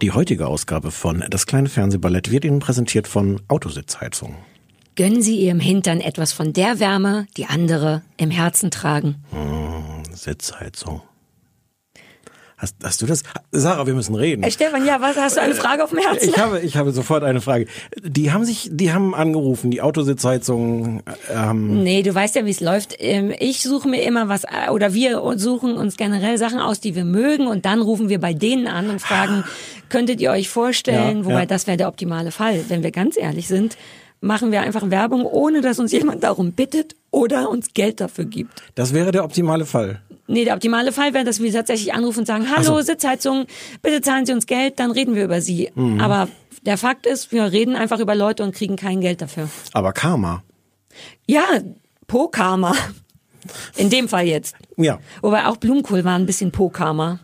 Die heutige Ausgabe von Das kleine Fernsehballett wird Ihnen präsentiert von Autositzheizung. Gönnen Sie Ihrem Hintern etwas von der Wärme, die andere im Herzen tragen. Sitzheizung. Hast, hast du das? Sarah, wir müssen reden. Hey Stefan, ja, was hast du eine Frage auf dem Herzen? Ich habe, ich habe sofort eine Frage. Die haben sich, die haben angerufen, die Autositzheizung. Ähm, Nee, du weißt ja, wie es läuft. Ähm, Ich suche mir immer was, äh, oder wir suchen uns generell Sachen aus, die wir mögen, und dann rufen wir bei denen an und fragen, könntet ihr euch vorstellen, Ja, wobei ja. das wäre der optimale Fall. Wenn wir ganz ehrlich sind, machen wir einfach Werbung, ohne dass uns jemand darum bittet oder uns Geld dafür gibt. das wäre der optimale Fall. Nee, der optimale Fall wäre, dass wir tatsächlich anrufen und sagen, hallo, so. Sitzheizung, bitte zahlen Sie uns Geld, dann reden wir über Sie. Mhm. Aber der Fakt ist, wir reden einfach über Leute und kriegen kein Geld dafür. Aber Karma. Ja, Po-Karma. In dem Fall jetzt. Ja. Wobei auch Blumenkohl war ein bisschen Po-Karma.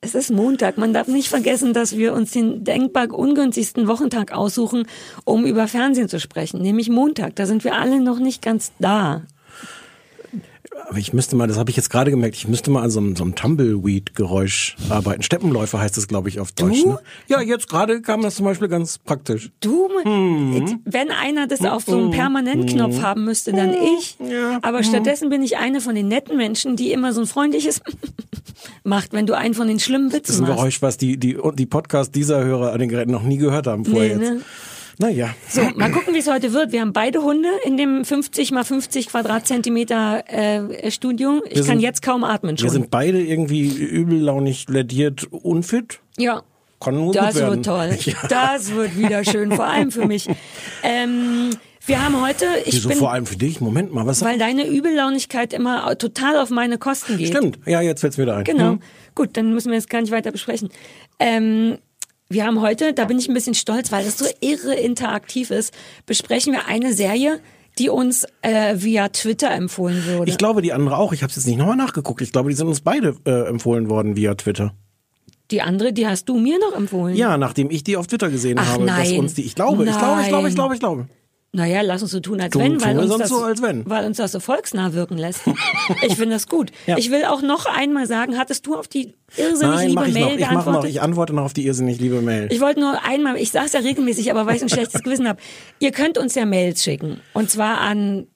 Es ist Montag. Man darf nicht vergessen, dass wir uns den denkbar ungünstigsten Wochentag aussuchen, um über Fernsehen zu sprechen, nämlich Montag. Da sind wir alle noch nicht ganz da. Aber ich müsste mal, das habe ich jetzt gerade gemerkt, ich müsste mal an so einem, so einem Tumbleweed-Geräusch arbeiten. Steppenläufer heißt das, glaube ich, auf Deutsch. Ne? Ja, jetzt gerade kam das zum Beispiel ganz praktisch. Du, Mhm. wenn einer das auf so einem Permanentknopf haben müsste, dann ich. Ja. Aber stattdessen bin ich eine von den netten Menschen, die immer so ein freundliches macht, wenn du einen von den schlimmen Das ist Witzen ein machst. Geräusch, was die, die, die Podcast dieser Hörer an den Geräten noch nie gehört haben vorher Nee, jetzt. ne? Naja. So, mal gucken, wie es heute wird. Wir haben beide Hunde in dem 50 mal 50 Quadratzentimeter äh, Studio. Ich Wir kann sind- jetzt kaum atmen schon. Wir sind beide irgendwie übellaunig, lädiert, unfit. ja. Kann nur Das gut werden. wird toll. Ja. Das wird wieder schön, vor allem für mich. Ähm, wir haben heute, ich Wieso bin, vor allem für dich? Moment mal, was? weil deine Übellaunigkeit immer total auf meine Kosten geht. Stimmt. Ja, jetzt fällt's wieder ein. Genau. Hm. Gut, dann müssen wir jetzt gar nicht weiter besprechen. Ähm, wir haben heute, da bin ich ein bisschen stolz, weil das so irre interaktiv ist, besprechen wir eine Serie, die uns äh, via Twitter empfohlen wurde. Ich glaube, die andere auch. Ich habe jetzt nicht nochmal nachgeguckt. Ich glaube, die sind uns beide äh, empfohlen worden via Twitter. die andere, die hast du mir noch empfohlen. Ja, nachdem ich die auf Twitter gesehen Ach, habe, dass nein. uns die. Ich glaube, ich glaube, ich glaube, ich glaube, ich glaube. Naja, lass uns so tun, als Tun- wenn, weil uns, das, so, wenn. weil uns das so volksnah wirken lässt. ich finde das gut. Ja. Ich will auch noch einmal sagen, hattest du auf die irrsinnig Nein, liebe mach ich Mail noch. Ich mache noch. geantwortet? Ich antworte noch auf die irrsinnig liebe Mail. Ich wollte nur einmal, ich sage es ja regelmäßig, aber weil ich ein schlechtes Gewissen habe. Ihr könnt uns ja Mails schicken. Und zwar an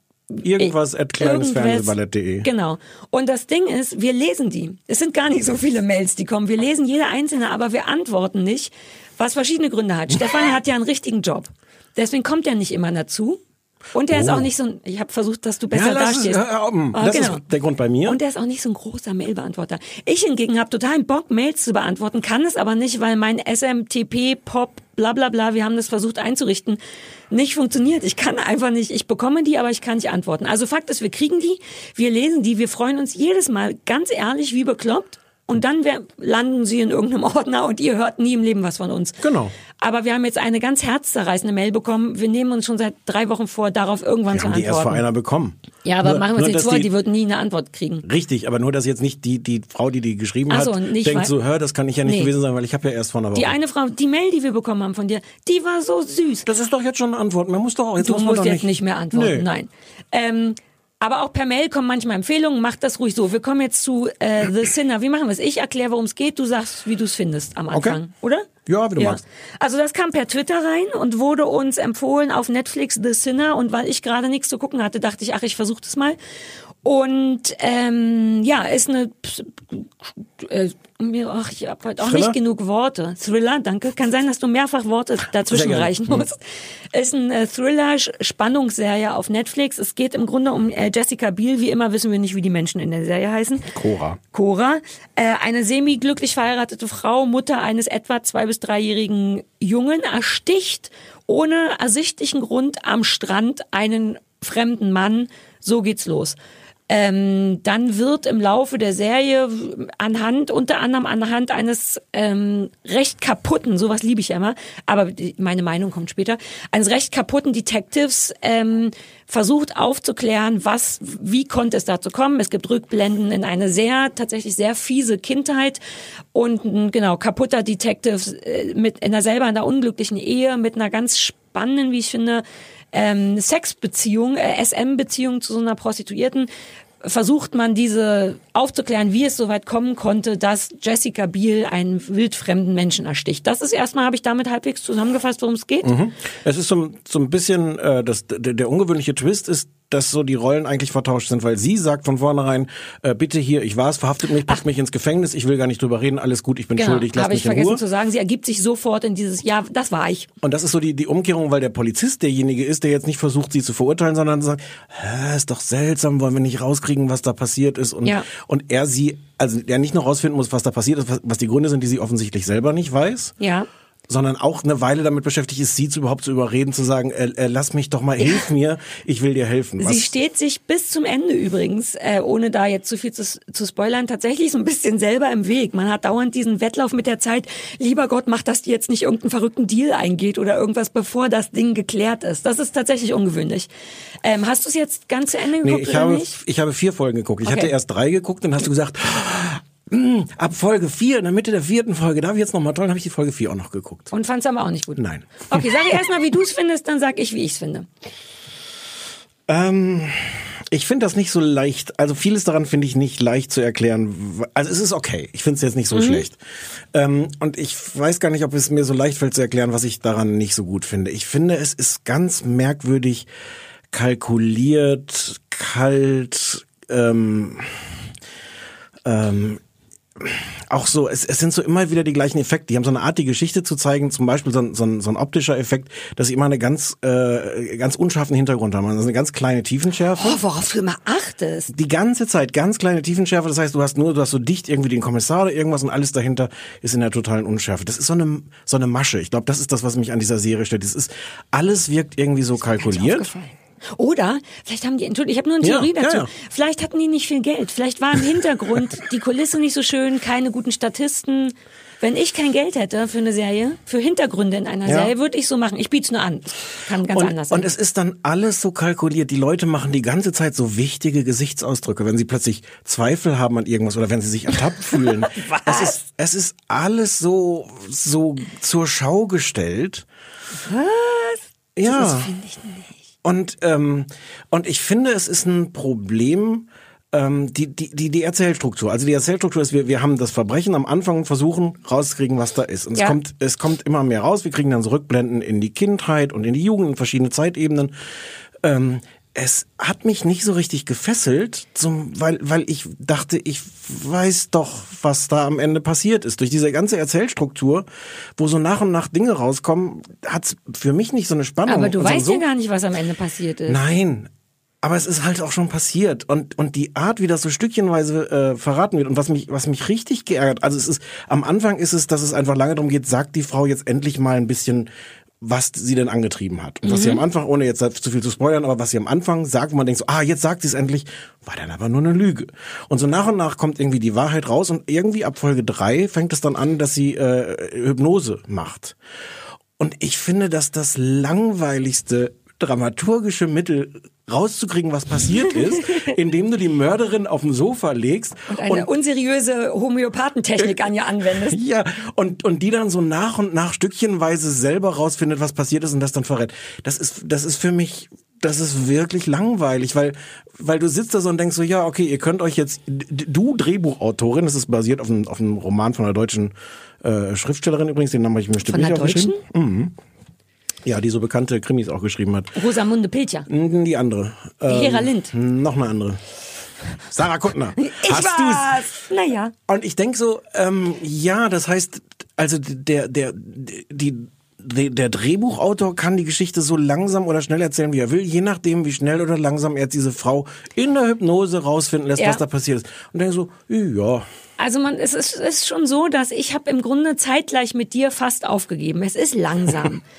Irgendwas at kleinesfernsehballett.de. Genau. Und das Ding ist, wir lesen die. Es sind gar nicht so viele Mails, die kommen. Wir lesen jede einzelne, aber wir antworten nicht, was verschiedene Gründe hat. Stefan hat ja einen richtigen Job. Deswegen kommt er nicht immer dazu. Und er ist Oh. auch nicht so ein, ich habe versucht, dass du besser Ja, lass es, dastehst. ja, ja, mm, Ah, das ist der Grund bei mir. Und er ist auch nicht so ein großer Mailbeantworter. Ich hingegen habe totalen Bock, Mails zu beantworten, kann es aber nicht, weil mein SMTP, Pop, bla bla bla, wir haben das versucht einzurichten, nicht funktioniert. Ich kann einfach nicht, ich bekomme die, aber ich kann nicht antworten. Also Fakt ist, wir kriegen die, wir lesen die, wir freuen uns jedes Mal ganz ehrlich wie bekloppt. Und dann wär, landen sie in irgendeinem Ordner und ihr hört nie im Leben was von uns. Genau. Aber wir haben jetzt eine ganz herzzerreißende Mail bekommen. Wir nehmen uns schon seit drei Wochen vor, darauf irgendwann Wir zu haben die erst vor antworten. einer bekommen. Ja, aber Nur- machen wir uns nichts vor, die- die wird nie eine Antwort kriegen. Richtig, aber nur, dass jetzt nicht die, die Frau, die die geschrieben Ach so, hat, nicht, denkt weil- so, hör, das kann ich ja nicht Nee. gewesen sein, weil ich habe ja erst vor einer Woche. Die eine Frau, die Mail, die wir bekommen haben von dir, die war so süß. das ist doch jetzt schon eine Antwort. Man muss doch auch, jetzt Du musst doch jetzt nicht, nicht mehr antworten, Nee. nein. Ähm, aber auch per Mail kommen manchmal Empfehlungen, mach das ruhig so. Wir kommen jetzt zu äh, The Sinner. Wie machen wir es? Ich erkläre, worum es geht, du sagst, wie du es findest am Okay. Anfang, oder? Ja, wie du magst. Also das kam per Twitter rein und wurde uns empfohlen auf Netflix The Sinner und weil ich gerade nichts zu gucken hatte, dachte ich, ach, ich versuche das mal. Und ähm, ja, ist eine äh, ach, ich habe heute auch Thriller? nicht genug Worte. Thriller, danke. Kann sein, dass du mehrfach Worte dazwischen reichen musst. Ist eine Thriller-Spannungsserie auf Netflix. Es geht im Grunde um äh, Jessica Biel. Wie immer wissen wir nicht, wie die Menschen in der Serie heißen. Cora. Cora, äh, eine semi-glücklich verheiratete Frau, Mutter eines etwa zwei- bis dreijährigen Jungen, ersticht ohne ersichtlichen Grund am Strand einen fremden Mann. So geht's los. Ähm, dann wird im Laufe der Serie anhand, unter anderem anhand eines ähm, recht kaputten, sowas liebe ich ja immer, aber die, meine Meinung kommt später, eines recht kaputten Detectives ähm, versucht aufzuklären, was, wie konnte es dazu kommen. Es gibt Rückblenden in eine sehr, tatsächlich sehr fiese Kindheit und ein genau kaputter Detective äh, mit in einer selber einer unglücklichen Ehe mit einer ganz spannenden, wie ich finde, ähm, Sexbeziehung, äh, SM-Beziehung zu so einer Prostituierten versucht man diese aufzuklären, wie es so weit kommen konnte, dass Jessica Biel einen wildfremden Menschen ersticht. Das ist erstmal, habe ich damit halbwegs zusammengefasst, worum es geht. Mhm. Es ist so, so ein bisschen, äh, das, der, der ungewöhnliche Twist ist, dass so die Rollen eigentlich vertauscht sind, weil sie sagt von vornherein, äh, bitte hier, ich war's, verhaftet mich, packt mich ins Gefängnis, ich will gar nicht drüber reden, alles gut, ich bin Genau, schuldig, lass habe mich ich in vergessen Ruhe. zu sagen. Sie ergibt sich sofort in dieses, ja, das war ich. Und das ist so die, die Umkehrung, weil der Polizist derjenige ist, der jetzt nicht versucht, sie zu verurteilen, sondern sagt, Hä, ist doch seltsam, wollen wir nicht rauskriegen, was da passiert ist. Und, Ja. und er sie, also der nicht nur rausfinden muss, was da passiert ist, was, was die Gründe sind, die sie offensichtlich selber nicht weiß, Ja. Sondern auch eine Weile damit beschäftigt ist, sie zu überhaupt zu überreden, zu sagen, äh, äh, lass mich doch mal, hilf mir, ich will dir helfen. Sie steht sich bis zum Ende übrigens, äh, ohne da jetzt zu viel zu, zu spoilern, tatsächlich so ein bisschen selber im Weg. Man hat dauernd diesen Wettlauf mit der Zeit, lieber Gott, mach, dass die jetzt nicht irgendeinen verrückten Deal eingeht oder irgendwas, bevor das Ding geklärt ist. Das ist tatsächlich ungewöhnlich. Ähm, hast du es jetzt ganz zu Ende geguckt Nee, ich oder habe, nicht? ich habe vier Folgen geguckt. Ich Okay. hatte erst drei geguckt, dann hast du gesagt, "Mm, ab Folge vier, in der Mitte der vierten Folge, darf ich jetzt noch mal toll, dann habe ich die Folge vier auch noch geguckt. Und fand's aber auch nicht gut. Nein. Okay, sag erst mal, wie du es findest, dann sag ich, wie ich es finde. Ähm, ich finde das nicht so leicht. Also vieles daran finde ich nicht leicht zu erklären. Also es ist okay. Ich finde es jetzt nicht so schlecht. Ähm, und ich weiß gar nicht, ob es mir so leicht fällt zu erklären, was ich daran nicht so gut finde. Ich finde, es ist ganz merkwürdig kalkuliert, kalt. Ähm, ähm, auch so, es, es sind so immer wieder die gleichen Effekte. Die haben so eine Art, die Geschichte zu zeigen, zum Beispiel so ein, so ein, so ein optischer Effekt, dass sie immer eine ganz, äh, ganz unscharfen Hintergrund haben. Also eine ganz kleine Tiefenschärfe. Oh, worauf du immer achtest. Die ganze Zeit ganz kleine Tiefenschärfe. Das heißt, du hast nur, du hast so dicht irgendwie den Kommissar oder irgendwas und alles dahinter ist in der totalen Unschärfe. Das ist so eine, so eine Masche. Ich glaube, das ist das, was mich an dieser Serie stört. Das ist, alles wirkt irgendwie so kalkuliert. Oder, vielleicht haben die, Entschuldigung, ich habe nur eine Ja, Theorie ja, dazu. ja. Vielleicht hatten die nicht viel Geld. Vielleicht war im Hintergrund die Kulisse nicht so schön, keine guten Statisten. Wenn ich kein Geld hätte für eine Serie, für Hintergründe in einer Ja. Serie, würde ich so machen. Ich biete es nur an. Kann ganz und, anders sein. und es ist dann alles so kalkuliert. Die Leute machen die ganze Zeit so wichtige Gesichtsausdrücke, wenn sie plötzlich Zweifel haben an irgendwas oder wenn sie sich ertappt fühlen. Es ist, es ist alles so, so zur Schau gestellt. Was? Ja. Das finde ich nicht. Und, ähm, und ich finde, es ist ein Problem, ähm, die, die, die, die Erzählstruktur. Also die Erzählstruktur ist, wir, wir haben das Verbrechen am Anfang und versuchen rauszukriegen, was da ist. Und Ja. es kommt, es kommt immer mehr raus. Wir kriegen dann so Rückblenden in die Kindheit und in die Jugend, in verschiedene Zeitebenen. Ähm, es hat mich nicht so richtig gefesselt, zum, weil, weil ich dachte, ich weiß doch, was da am Ende passiert ist. Durch diese ganze Erzählstruktur, wo so nach und nach Dinge rauskommen, hat's für mich nicht so eine Spannung. Aber du Und weißt so, ja gar nicht, was am Ende passiert ist. Nein. Aber es ist halt auch schon passiert und und die Art, wie das so stückchenweise äh, verraten wird und was mich was mich richtig geärgert, also es ist am Anfang ist es, dass es einfach lange darum geht, sagt die Frau jetzt endlich mal ein bisschen was sie denn angetrieben hat. Und was sie am Anfang, ohne jetzt zu viel zu spoilern, aber was sie am Anfang sagt, wo man denkt so, ah, jetzt sagt sie es endlich, war dann aber nur eine Lüge. Und so nach und nach kommt irgendwie die Wahrheit raus und irgendwie ab Folge drei fängt es dann an, dass sie äh, Hypnose macht. Und ich finde, dass das langweiligste dramaturgische Mittel rauszukriegen, was passiert ist, indem du die Mörderin auf dem Sofa legst Und eine unseriöse Homöopathentechnik an ihr anwendest. ja, und, und die dann so nach und nach stückchenweise selber rausfindet, was passiert ist und das dann verrät. Das ist, das ist für mich, das ist wirklich langweilig, weil, weil du sitzt da so und denkst so, ja, okay, ihr könnt euch jetzt, du Drehbuchautorin, das ist basiert auf einem, auf einem Roman von einer deutschen äh, Schriftstellerin übrigens, den Namen habe ich mir bestimmt nicht der Deutschen? Ja, die so bekannte Krimis auch geschrieben hat. Rosamunde Pilcher. Die andere. Die Hera Lind. Noch eine andere. Sarah Kuttner. Ich Hast du's? war's. Naja. Und ich denk so, ähm, ja, das heißt, also der, der, die, der Drehbuchautor kann die Geschichte so langsam oder schnell erzählen, wie er will, je nachdem, wie schnell oder langsam er diese Frau in der Hypnose rausfinden lässt, Ja. was da passiert ist. Und denke so, ja, Also man, es ist, es ist schon so, dass ich habe im Grunde zeitgleich mit dir fast aufgegeben. Es ist langsam.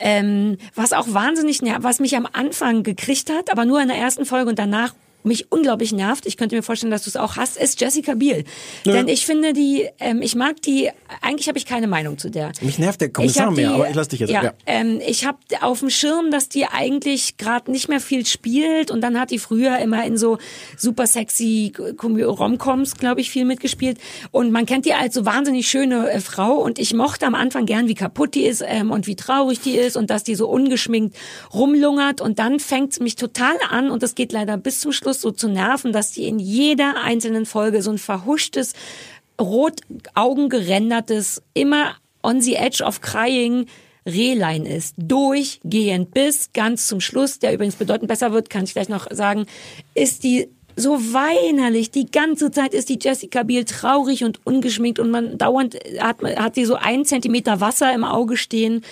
ähm, was auch wahnsinnig, was mich am Anfang gekriegt hat, aber nur in der ersten Folge und danach mich unglaublich nervt, ich könnte mir vorstellen, dass du es auch hast, ist Jessica Biel. Denn ich finde die, ähm, ich mag die, eigentlich habe ich keine Meinung zu der. Mich nervt der Kommissar mehr, die- aber ich lass dich jetzt. Ja, Ja. Ähm, ich habe auf dem Schirm, dass die eigentlich gerade nicht mehr viel spielt und dann hat die früher immer in so super sexy Romcoms, glaube ich, viel mitgespielt und man kennt die als so wahnsinnig schöne äh, Frau und ich mochte am Anfang gern, wie kaputt die ist ähm, und wie traurig die ist und dass die so ungeschminkt rumlungert und dann fängt's mich total an und das geht leider bis zum Schluss so zu nerven, dass die in jeder einzelnen Folge so ein verhuschtes rot augengerendertes, immer on the edge of crying Rehlein ist. Durchgehend bis ganz zum Schluss, der übrigens bedeutend besser wird, kann ich gleich noch sagen, ist die so weinerlich. Die ganze Zeit ist die Jessica Biel traurig und ungeschminkt und man dauernd hat, hat sie so einen Zentimeter Wasser im Auge stehen.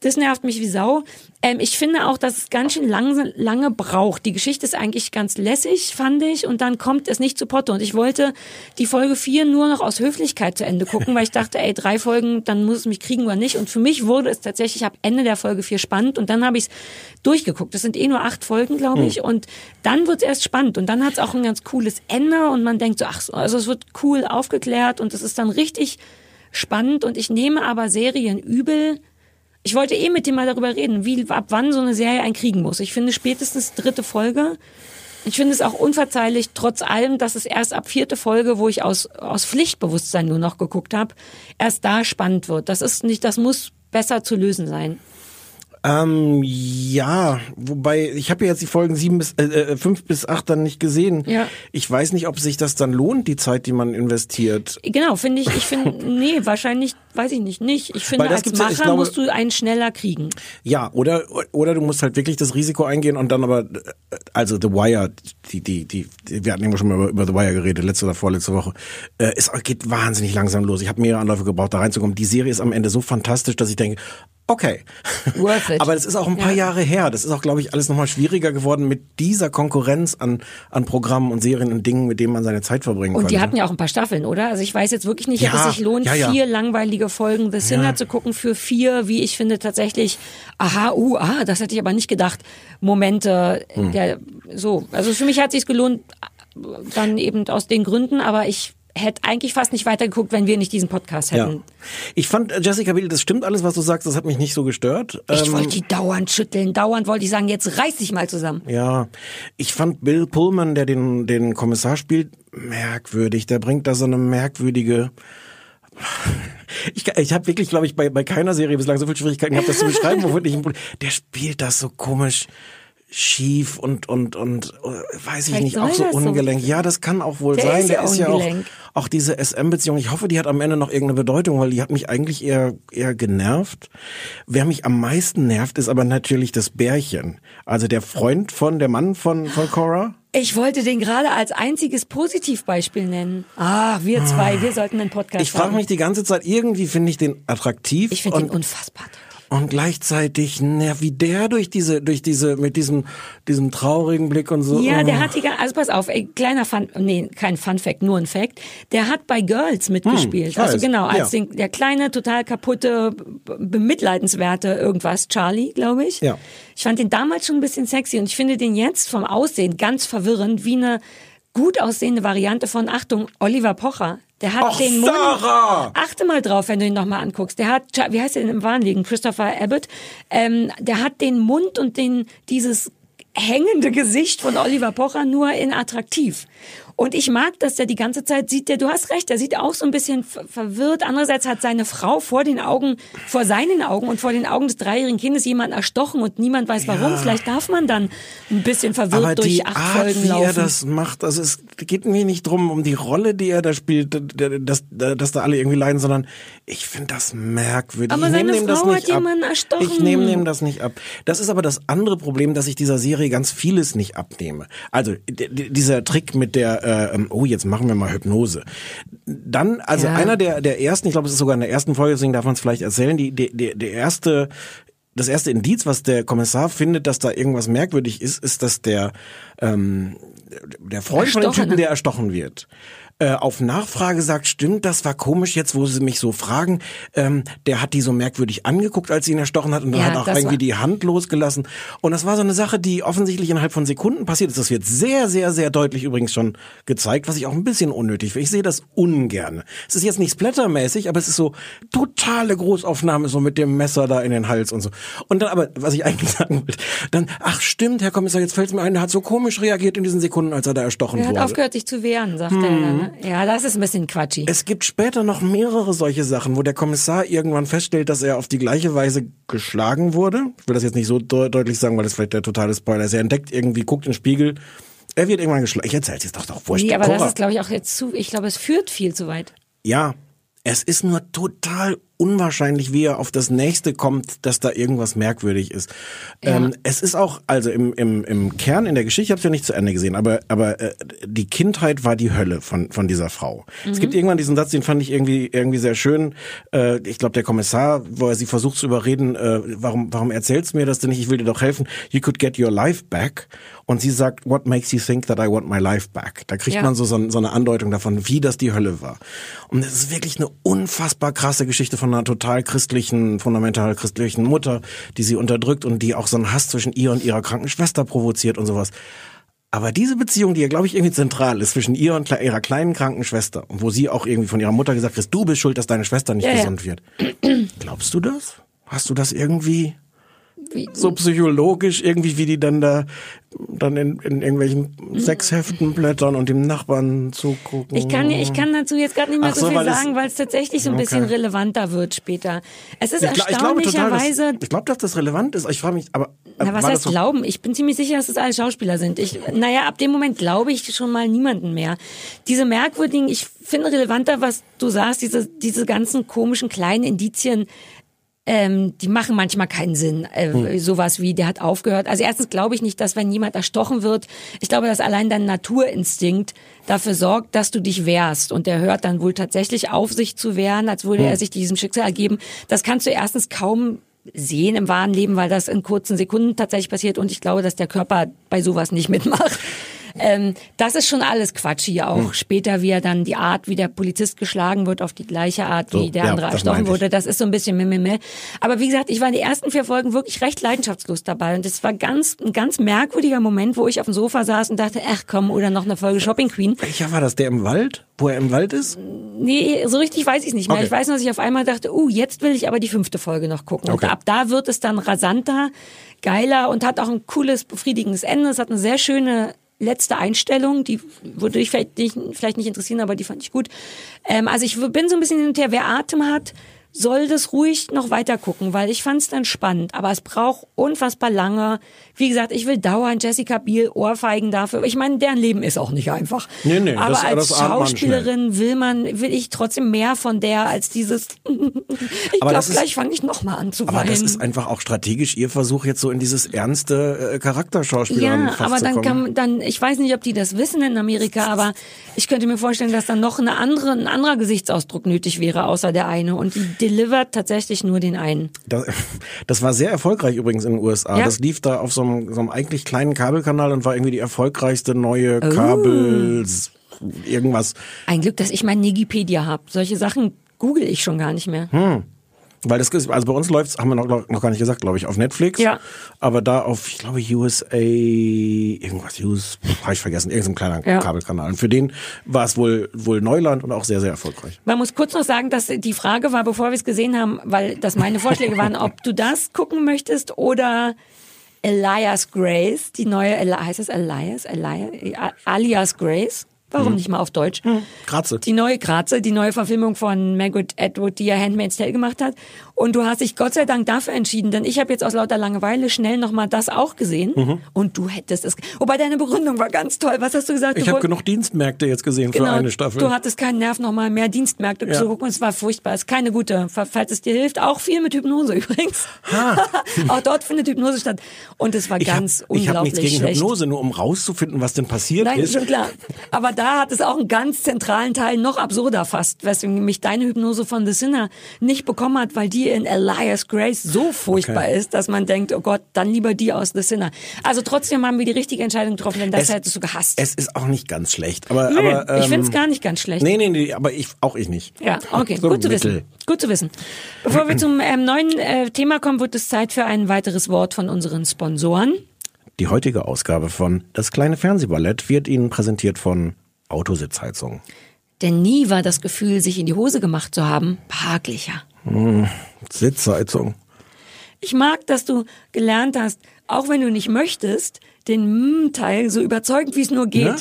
Das nervt mich wie Sau. Ähm, ich finde auch, dass es ganz schön lange, lange braucht. Die Geschichte ist eigentlich ganz lässig, fand ich, und dann kommt es nicht zu Potte. Und ich wollte die Folge 4 nur noch aus Höflichkeit zu Ende gucken, weil ich dachte, ey, drei Folgen, dann muss es mich kriegen oder nicht. Und für mich wurde es tatsächlich ab Ende der Folge 4 spannend und dann habe ich es durchgeguckt. Das sind eh nur acht Folgen, glaube ich. Und dann wird es erst spannend. Und dann hat es auch ein ganz cooles Ende und man denkt so, ach so, also es wird cool aufgeklärt und es ist dann richtig spannend. Und ich nehme aber Serien übel, ich wollte eh mit dir mal darüber reden, wie ab wann so eine Serie einen kriegen muss. Ich finde spätestens dritte Folge. Ich finde es auch unverzeihlich, trotz allem, dass es erst ab vierte Folge, wo ich aus, aus Pflichtbewusstsein nur noch geguckt habe, erst da spannend wird. Das ist nicht, das muss besser zu lösen sein. Ähm, ja, wobei ich habe ja jetzt die Folgen sieben bis äh, äh, fünf bis acht dann nicht gesehen. Ja. Ich weiß nicht, ob sich das dann lohnt, die Zeit, die man investiert. Genau, finde ich, ich finde, nee, wahrscheinlich, weiß ich nicht, nicht. Ich finde, als ja, Macher ich glaube- musst du einen schneller kriegen. Ja, oder oder du musst halt wirklich das Risiko eingehen und dann aber also The Wire, die die die, die wir hatten ja schon mal über, über The Wire geredet letzte oder vorletzte Woche. Äh, es geht wahnsinnig langsam los. Ich habe mehrere Anläufe gebraucht, da reinzukommen. Die Serie ist am Ende so fantastisch, dass ich denke, okay. Worth it. Aber das ist auch ein paar Ja. Jahre her. Das ist auch, glaube ich, alles nochmal schwieriger geworden mit dieser Konkurrenz an an Programmen und Serien und Dingen, mit denen man seine Zeit verbringen Und konnte. die hatten ja auch ein paar Staffeln, oder? Also ich weiß jetzt wirklich nicht, ob Ja, es sich lohnt, ja, vier langweilige Folgen The Sinner zu gucken für vier, wie ich finde, tatsächlich, aha, uh, ah, das hätte ich aber nicht gedacht, Momente, Hm. der, so. Also für mich hat es sich gelohnt, dann eben aus den Gründen, aber ich hätte eigentlich fast nicht weitergeguckt, wenn wir nicht diesen Podcast ja. hätten. Ich fand äh, Jessica Biel, das stimmt alles, was du sagst, das hat mich nicht so gestört. Ich Ähm, wollte die dauernd schütteln, dauernd wollte ich sagen, jetzt reiß dich mal zusammen. Ja, ich fand Bill Pullman, der den, den Kommissar spielt, merkwürdig. Der bringt da so eine merkwürdige. Ich, ich habe wirklich, glaube ich, bei, bei keiner Serie bislang so viel Schwierigkeiten gehabt, das zu beschreiben, wovon ich. Der spielt das so komisch schief und und und äh, weiß ich Vielleicht nicht, auch so das so. ungelenk. Ja, das kann auch wohl Der sein. ist der ja ist ja auch ungelenk. auch diese SM-Beziehung. Ich hoffe, die hat am Ende noch irgendeine Bedeutung, weil die hat mich eigentlich eher eher genervt. Wer mich am meisten nervt, ist aber natürlich das Bärchen. Also der Freund von der Mann von von Cora. Ich wollte den gerade als einziges Positivbeispiel nennen. Ah, wir zwei, wir sollten einen Podcast Ich frage mich die ganze Zeit, irgendwie finde ich den attraktiv ich finde ihn unfassbar. attraktiv. Und gleichzeitig, na, wie der durch diese, durch diese, mit diesem, diesem traurigen Blick und so. Ja, oh. der hat die, ga- also pass auf, ey, kleiner Fun, nee, kein Fun Fact, nur ein Fact. Der hat bei Girls mitgespielt. Hm, also genau, als Ja. den, der kleine, total kaputte, bemitleidenswerte irgendwas, Charlie, glaube ich. Ja. Ich fand den damals schon ein bisschen sexy und ich finde den jetzt vom Aussehen ganz verwirrend, wie eine gut aussehende Variante von, Achtung, Oliver Pocher. Der hat Och, den Mund. Sarah! Achte mal drauf, wenn du ihn nochmal anguckst. Der hat, wie heißt er denn im Wahn liegen? Christopher Abbott. Ähm, der hat den Mund und den, dieses hängende Gesicht von Oliver Pocher nur in attraktiv. Und ich mag, dass der die ganze Zeit sieht, der, du hast recht, der sieht auch so ein bisschen ver- verwirrt. Andererseits hat seine Frau vor den Augen, vor seinen Augen und vor den Augen des dreijährigen Kindes jemanden erstochen und niemand weiß warum. Vielleicht darf man dann ein bisschen verwirrt aber durch die acht Art, Folgen wie laufen. er das macht, also es geht mir nicht drum um die Rolle, die er da spielt, dass, dass da alle irgendwie leiden, sondern ich finde das merkwürdig. Aber ich seine nehm dem das Frau hat ab. jemanden erstochen. Ich nehme dem das nicht ab. Das ist aber das andere Problem, dass ich dieser Serie ganz vieles nicht abnehme. Also dieser Trick mit der, äh, ähm, oh jetzt machen wir mal Hypnose. Dann, also Ja. einer der der ersten, ich glaube es ist sogar in der ersten Folge, deswegen darf man es vielleicht erzählen, die, die, der, der erste das erste Indiz, was der Kommissar findet, dass da irgendwas merkwürdig ist, ist, dass der ähm, der Freund von dem. Typen, der erstochen wird, äh, auf Nachfrage sagt, stimmt, das war komisch jetzt, wo sie mich so fragen. Ähm, der hat die so merkwürdig angeguckt, als sie ihn erstochen hat und dann Ja, hat auch irgendwie war- die Hand losgelassen. Und das war so eine Sache, die offensichtlich innerhalb von Sekunden passiert ist. Das wird sehr, sehr, sehr deutlich übrigens schon gezeigt, was ich auch ein bisschen unnötig finde. Ich sehe das ungern. Es ist jetzt nicht splattermäßig, aber es ist so totale Großaufnahme, so mit dem Messer da in den Hals und so. Und dann aber, was ich eigentlich sagen wollte, dann, ach stimmt, Herr Kommissar, jetzt fällt mir ein, der hat so komisch reagiert in diesen Sekunden, als er da erstochen Er hat wurde. aufgehört, sich zu wehren, sagt er dann. Ne? Ja, das ist ein bisschen quatschig. Es gibt später noch mehrere solche Sachen, wo der Kommissar irgendwann feststellt, dass er auf die gleiche Weise geschlagen wurde. Ich will das jetzt nicht so de deutlich sagen, weil das vielleicht der totale Spoiler ist. Er entdeckt irgendwie, guckt in den Spiegel. Er wird irgendwann geschlagen. Ich erzähl's jetzt doch doch wurscht. nee, aber Cora. das ist, glaube ich, auch jetzt zu, ich glaube, es führt viel zu weit. Ja, es ist nur total unwahrscheinlich, wie er auf das nächste kommt, dass da irgendwas merkwürdig ist. Ähm, es ist auch, also im, im, im Kern in der Geschichte, ich habe ja nicht zu Ende gesehen, aber, aber äh, die Kindheit war die Hölle von, von dieser Frau. Es gibt irgendwann diesen Satz, den fand ich irgendwie, irgendwie sehr schön. Äh, ich glaube, der Kommissar, wo er sie versucht zu überreden, äh, warum, warum erzählst du mir das denn nicht? Ich will dir doch helfen. You could get your life back. Und sie sagt, what makes you think that I want my life back? Da kriegt Ja. man so, so, so eine Andeutung davon, wie das die Hölle war. Und es ist wirklich eine unfassbar krasse Geschichte von einer total christlichen, fundamental christlichen Mutter, die sie unterdrückt und die auch so einen Hass zwischen ihr und ihrer kranken Schwester provoziert und sowas. Aber diese Beziehung, die ja, glaube ich, irgendwie zentral ist zwischen ihr und ihrer kleinen kranken Schwester, und wo sie auch irgendwie von ihrer Mutter gesagt hat, du bist schuld, dass deine Schwester nicht Ja, ja. gesund wird. Glaubst du das? Hast du das irgendwie Wie, so psychologisch irgendwie, wie die dann da dann in, in irgendwelchen Sexheften blättern und dem Nachbarn zugucken? Ich kann, ich kann dazu jetzt gerade nicht mehr Ach so, viel weil sagen, weil es tatsächlich so ein bisschen Okay. relevanter wird später. Es ist ich, erstaunlicherweise ich glaube, dass das relevant ist. Ich frage mich, aber äh, Na, was heißt so, glauben? Ich bin ziemlich sicher, dass das alle Schauspieler sind. Ich, naja, ab dem Moment glaube ich schon mal niemanden mehr. Diese merkwürdigen, ich finde relevanter, was du sagst, diese, diese ganzen komischen kleinen Indizien, ähm, die machen manchmal keinen Sinn. Äh, Hm. Sowas wie, der hat aufgehört. Also erstens glaube ich nicht, dass wenn jemand erstochen wird, ich glaube, dass allein dein Naturinstinkt dafür sorgt, dass du dich wehrst. Und der hört dann wohl tatsächlich auf, sich zu wehren, als würde Hm. er sich diesem Schicksal ergeben. Das kannst du erstens kaum sehen im wahren Leben, weil das in kurzen Sekunden tatsächlich passiert und ich glaube, dass der Körper bei sowas nicht mitmacht. Ähm, das ist schon alles Quatsch hier auch. Später, wie er dann die Art, wie der Polizist geschlagen wird, auf die gleiche Art, wie So, der ja, andere erstochen wurde, das ist so ein bisschen meh. Aber wie gesagt, ich war in den ersten vier Folgen wirklich recht leidenschaftslos dabei und es war ganz, ein ganz merkwürdiger Moment, wo ich auf dem Sofa saß und dachte, ach komm, oder noch eine Folge Shopping Queen. welcher war das? Der im Wald? Wo er im Wald ist? Nee, so richtig weiß ich es nicht mehr. Okay. Ich weiß nur, dass ich auf einmal dachte, uh, jetzt will ich aber die fünfte Folge noch gucken. Okay. Und ab da wird es dann rasanter, geiler und hat auch ein cooles, befriedigendes Ende. Es hat eine sehr schöne letzte Einstellung, die würde dich vielleicht nicht, vielleicht nicht interessieren, aber die fand ich gut. Ähm, also ich bin so ein bisschen hin und her, wer Atem hat, soll das ruhig noch weiter gucken, weil ich fand es dann spannend, aber es braucht unfassbar lange. Wie gesagt, ich will dauernd Jessica Biel Ohrfeigen dafür. Ich meine, deren Leben ist auch nicht einfach. Nee, nee, aber das- als das Schauspielerin will man, will ich trotzdem mehr von der als dieses. ich Aber glaube, gleich fange ich noch mal an zu Aber weinen. das ist einfach auch strategisch ihr Versuch, jetzt so in dieses ernste äh, Charakterschauspieler ja, aber dann kann dann, ich weiß nicht, ob die das wissen in Amerika, aber ich könnte mir vorstellen, dass dann noch eine andere, ein anderer Gesichtsausdruck nötig wäre, außer der eine. Und die delivert tatsächlich nur den einen. Das, das war sehr erfolgreich übrigens in den USA. Ja. Das lief da auf so einem, so einem eigentlich kleinen Kabelkanal und war irgendwie die erfolgreichste neue Oh. Kabel irgendwas. Ein Glück, dass ich mein Nigipedia habe. Solche Sachen google ich schon gar nicht mehr. Hm. Weil das also bei uns läuft's, haben wir noch, noch gar nicht gesagt, glaube ich, auf Netflix. Ja. Aber da auf, ich glaube, USA, irgendwas, US, habe ich vergessen, irgendein kleiner Ja. Kabelkanal. Und für den war es wohl, wohl Neuland und auch sehr, sehr erfolgreich. Man muss kurz noch sagen, dass die Frage war, bevor wir es gesehen haben, weil das meine Vorschläge waren, ob du das gucken möchtest oder Elias Grace, die neue, heißt es Elias, Elias, alias Grace. Warum nicht mal auf Deutsch? Graze. Die neue Graze, die neue Verfilmung von Margaret Atwood, die ja Handmaid's Tale gemacht hat. Und du hast dich Gott sei Dank dafür entschieden, denn ich habe jetzt aus lauter Langeweile schnell nochmal das auch gesehen. Mhm. Und du hättest es. Wobei deine Begründung war ganz toll. Was hast du gesagt? Ich du habe woll- genug Dienstmärkte jetzt gesehen für eine Staffel. Genau. Du hattest keinen Nerv, nochmal mehr Dienstmärkte Ja. zu gucken. Es war furchtbar. Es ist keine gute, fa- falls es dir hilft. Auch viel mit Hypnose übrigens. auch dort findet Hypnose statt. Und es war ich habe ganz hab nichts unglaublich gegen schlecht. Hypnose, nur um rauszufinden, was denn passiert Nein, ist. schon klar. Aber da hat es auch einen ganz zentralen Teil, noch absurder fast, weswegen mich deine Hypnose von The Sinner nicht bekommen hat, weil die in Elias Grace so furchtbar Okay. ist, dass man denkt, oh Gott, dann lieber die aus The Sinner. Also trotzdem haben wir die richtige Entscheidung getroffen, denn das Es- hättest du gehasst. Es ist auch nicht ganz schlecht. Aber, Nö, aber, ähm, ich find's gar nicht ganz schlecht. Nee, nee, nee, aber ich, auch ich nicht. Ja, okay, So gut zu wissen. Gut zu wissen. Bevor wir zum ähm, neuen äh, Thema kommen, wird es Zeit für ein weiteres Wort von unseren Sponsoren. Die heutige Ausgabe von Das kleine Fernsehballett wird Ihnen präsentiert von Autositzheizung. Denn nie war das Gefühl, sich in die Hose gemacht zu haben, behaglicher. Sitzheizung. Ich mag, dass du gelernt hast, auch wenn du nicht möchtest, den Mm-Teil so überzeugend wie es nur geht Ja,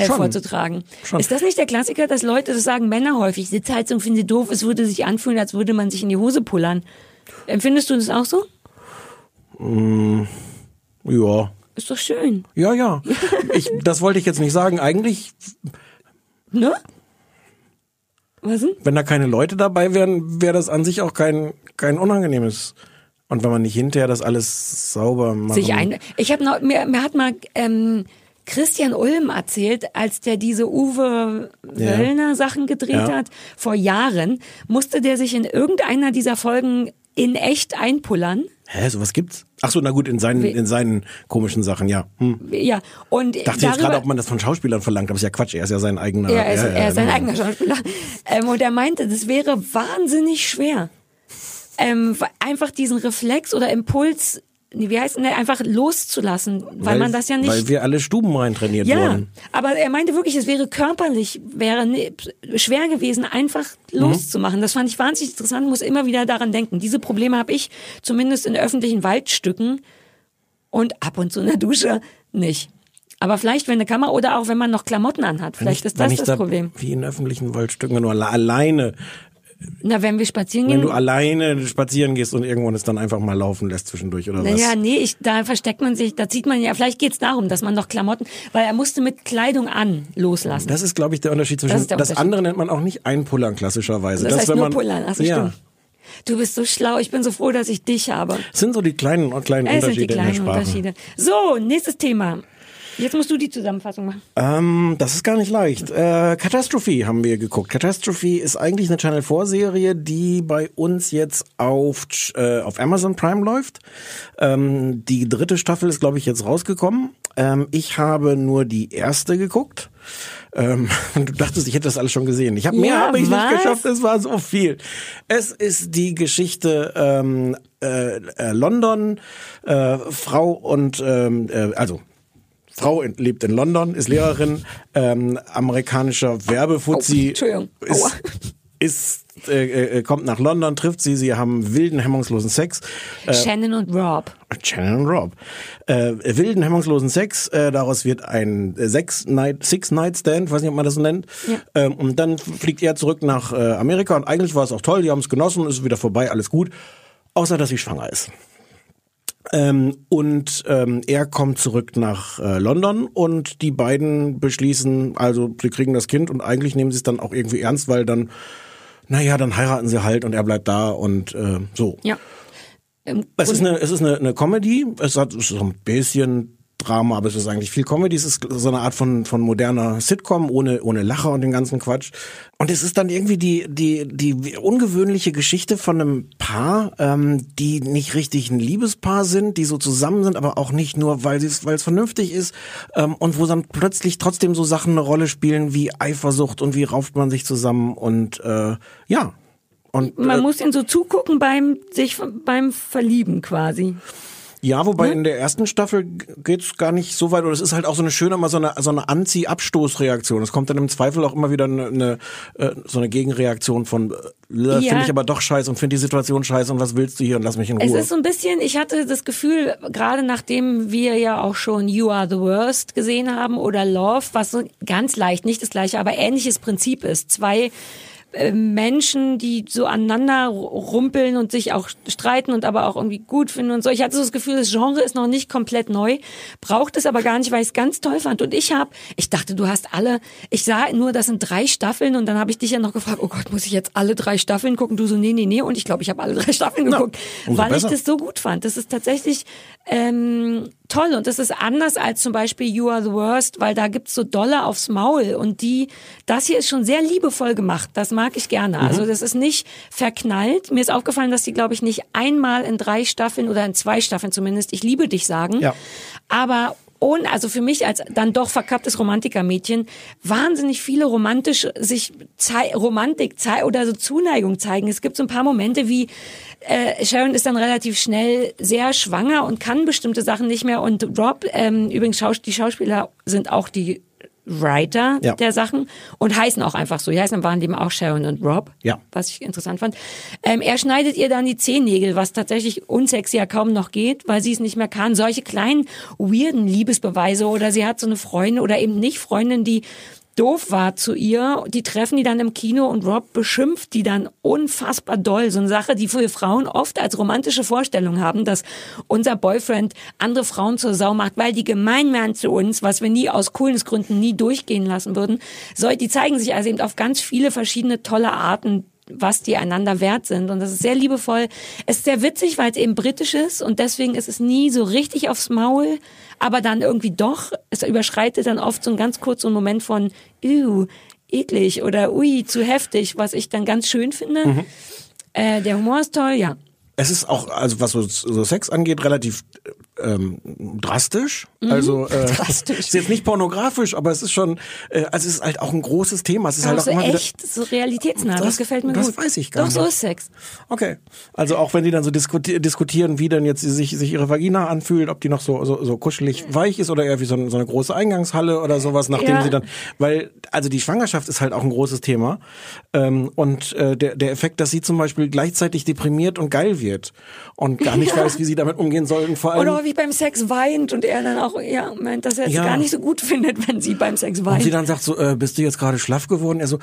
äh, schon. vorzutragen. Schon. Ist das nicht der Klassiker, dass Leute, das sagen Männer häufig, Sitzheizung finden sie doof, es würde sich anfühlen, als würde man sich in die Hose pullern. Empfindest du das auch so? Ja. Ist doch schön, Ja, ja. Ich, das wollte ich jetzt nicht sagen. Eigentlich, ne? Was denn? wenn da keine Leute dabei wären, wäre das an sich auch kein, kein unangenehmes. Und wenn man nicht hinterher das alles sauber macht. sich ein. Ich habe noch mir, mir hat mal ähm, Christian Ulm erzählt, als der diese Uwe. Wöllner Sachen gedreht Ja. hat vor Jahren, musste der sich in irgendeiner dieser Folgen in echt einpullern. Hä, sowas gibt's? Ach so, na gut, in seinen, in seinen komischen Sachen, ja. Hm. Ja, und Dachte jetzt gerade, ob man das von Schauspielern verlangt, aber ist ja Quatsch, er ist ja sein eigener. ja, er ist, ja, ja, er ist sein genau. eigener Schauspieler. Ähm, und er meinte, das wäre wahnsinnig schwer. Ähm, einfach diesen Reflex oder Impuls, nee, wie heißt der, einfach loszulassen, weil, man das ja nicht. Weil wir alle Stuben rein trainiert Ja, wurden. aber er meinte wirklich, es wäre körperlich, wäre ne- schwer gewesen, einfach Mhm. loszumachen. Das fand ich wahnsinnig interessant, muss immer wieder daran denken. Diese Probleme habe ich zumindest in öffentlichen Waldstücken und ab und zu in der Dusche nicht. Aber vielleicht, wenn eine Kamera oder auch wenn man noch Klamotten anhat, vielleicht ist Wenn das ich das da, Problem. Wie in öffentlichen Waldstücken, wenn du alle- alleine, Na, wenn wir spazieren wenn gehen. du alleine spazieren gehst und irgendwann es dann einfach mal laufen lässt zwischendurch oder was. Naja, nee, ich, da versteckt man sich, da zieht man ja, vielleicht geht's darum, dass man noch Klamotten, weil er musste mit Kleidung an loslassen. Das ist, glaube ich, der Unterschied zwischen. Das ist Das, der Unterschied. andere nennt man auch nicht einpullern klassischerweise. das heißt wenn nur man, pullern, also ja, stimmt. Du bist so schlau, ich bin so froh, dass ich dich habe. Es sind so die kleinen, kleinen Es sind die Unterschiede in der kleinen. Unterschiede. So, nächstes Thema. Jetzt musst du die Zusammenfassung machen. Ähm, das ist gar nicht leicht. Äh, Catastrophe haben wir geguckt. Catastrophe ist eigentlich eine Channel 4 Serie, die bei uns jetzt auf äh, auf Amazon Prime läuft. Ähm, die dritte Staffel ist glaube ich jetzt rausgekommen. Ähm, ich habe nur die erste geguckt. Ähm, du dachtest, ich hätte das alles schon gesehen. Ich habe mehr, Ja, habe ich was? nicht geschafft. Es war so viel. Es ist die Geschichte ähm, äh, äh, London, äh, Frau und ähm, äh, also Frau in, lebt in London, ist Lehrerin, ähm, amerikanischer Oh, Werbefuzzi, Entschuldigung. Aua. ist, ist äh, äh, kommt nach London, trifft sie, sie haben wilden, hemmungslosen Sex. Äh, Shannon und Rob. Shannon und Rob. Äh, wilden, hemmungslosen Sex, äh, daraus wird ein äh, Six Night, Six Night Stand, weiß nicht, ob man das so nennt. Ja. Ähm, und dann fliegt er zurück nach äh, Amerika und eigentlich war es auch toll, die haben es genossen, ist wieder vorbei, alles gut. Außer, dass sie schwanger ist. Ähm, und ähm, er kommt zurück nach äh, London und die beiden beschließen, also sie kriegen das Kind und eigentlich nehmen sie es dann auch irgendwie ernst, weil dann, naja, dann heiraten sie halt und er bleibt da und äh, so. Ja. Im Es ist eine, es ist eine, eine Comedy. Es hat so ein bisschen Drama, aber es ist eigentlich viel Comedy. Es ist so eine Art von, von moderner Sitcom ohne, ohne Lacher und den ganzen Quatsch. Und es ist dann irgendwie die, die, die ungewöhnliche Geschichte von einem Paar, ähm, die nicht richtig ein Liebespaar sind, die so zusammen sind, aber auch nicht nur, weil es, weil es vernünftig ist, ähm, und wo dann plötzlich trotzdem so Sachen eine Rolle spielen wie Eifersucht und wie rauft man sich zusammen und, äh, ja. Und, Man äh, muss ihnen so zugucken beim sich beim Verlieben quasi. Ja, wobei in der ersten Staffel geht's gar nicht so weit, oder es ist halt auch so eine schöne, mal so eine, so eine Anzieh-Abstoßreaktion. Es kommt dann im Zweifel auch immer wieder eine, eine äh, so eine Gegenreaktion von, äh, Ja. finde ich aber doch scheiße und finde die Situation scheiße und was willst du hier und lass mich in Es Ruhe. ist so ein bisschen, ich hatte das Gefühl, gerade nachdem wir ja auch schon You Are the Worst gesehen haben oder Love, was so ganz leicht, nicht das gleiche, aber ähnliches Prinzip ist. Zwei Menschen, die so aneinander rumpeln und sich auch streiten und aber auch irgendwie gut finden und so. Ich hatte so das Gefühl, das Genre ist noch nicht komplett neu, braucht es aber gar nicht, weil ich es ganz toll fand. Und ich habe, ich dachte, du hast alle, ich sah nur, das sind drei Staffeln und dann habe ich dich ja noch gefragt, oh Gott, muss ich jetzt alle drei Staffeln gucken? Du so, nee, nee, nee. Und ich glaube, ich habe alle drei Staffeln geguckt, umso weil ich besser. das so gut fand. Das ist tatsächlich ähm, toll und das ist anders als zum Beispiel You Are the Worst, weil da gibt's so Dolle aufs Maul und die, das hier ist schon sehr liebevoll gemacht, das mag ich gerne. Mhm. Also das ist nicht verknallt. Mir ist aufgefallen, dass die, glaube ich, nicht einmal in drei Staffeln oder in zwei Staffeln zumindest Ich liebe dich sagen, Ja. aber ohne, also für mich als dann doch verkapptes Romantikermädchen, wahnsinnig viele romantisch sich zei Romantik zei oder so Zuneigung zeigen. Es gibt so ein paar Momente wie äh, Sharon ist dann relativ schnell sehr schwanger und kann bestimmte Sachen nicht mehr. Und Rob, ähm, übrigens Schaus die Schauspieler sind auch die Writer Ja. der Sachen und heißen auch einfach so. Die heißen im wahren Leben auch Sharon und Rob, Ja. was ich interessant fand. Ähm, er schneidet ihr dann die Zehennägel, was tatsächlich unsexy ja kaum noch geht, weil sie es nicht mehr kann. Solche kleinen, weirden Liebesbeweise oder sie hat so eine Freundin oder eben nicht Freundin, die doof war zu ihr. Die treffen die dann im Kino und Rob beschimpft die dann unfassbar doll. So eine Sache, die für Frauen oft als romantische Vorstellung haben, dass unser Boyfriend andere Frauen zur Sau macht, weil die gemein wären zu uns, was wir nie aus Coolness-Gründen nie durchgehen lassen würden. So, die zeigen sich also eben auf ganz viele verschiedene tolle Arten, was die einander wert sind. Und das ist sehr liebevoll. Es ist sehr witzig, weil es eben britisch ist und deswegen ist es nie so richtig aufs Maul, aber dann irgendwie doch. Es überschreitet dann oft so einen ganz kurzen Moment von, ew, eklig oder ui, zu heftig, was ich dann ganz schön finde. Äh, der Humor ist toll, ja. Es ist auch, also was so, so Sex angeht, relativ ähm, drastisch. Also äh, Mhm. Ist jetzt nicht pornografisch, aber es ist schon, äh, also es ist halt auch ein großes Thema. Es ist halt Aber auch so immer wieder. echt, so realitätsnah, das, Das- gefällt mir das gut. weiß ich gar Doch, so nicht. ist Sex. Okay. Also auch wenn die dann so diskuti diskutieren, wie denn jetzt sich, sich ihre Vagina anfühlt, ob die noch so, so, so kuschelig weich ist oder eher wie so, ein- so eine große Eingangshalle oder sowas, nachdem Ja. sie dann, weil, also die Schwangerschaft ist halt auch ein großes Thema. Ähm, und äh, der, der Effekt, dass sie zum Beispiel gleichzeitig deprimiert und geil wird und gar nicht weiß, wie sie damit umgehen soll. Und vor allem, Oder wie beim Sex weint und er dann auch, ja, meint, dass er es Ja. gar nicht so gut findet, wenn sie beim Sex und weint. sie dann sagt so, äh, bist du jetzt gerade schlaff geworden? Er so,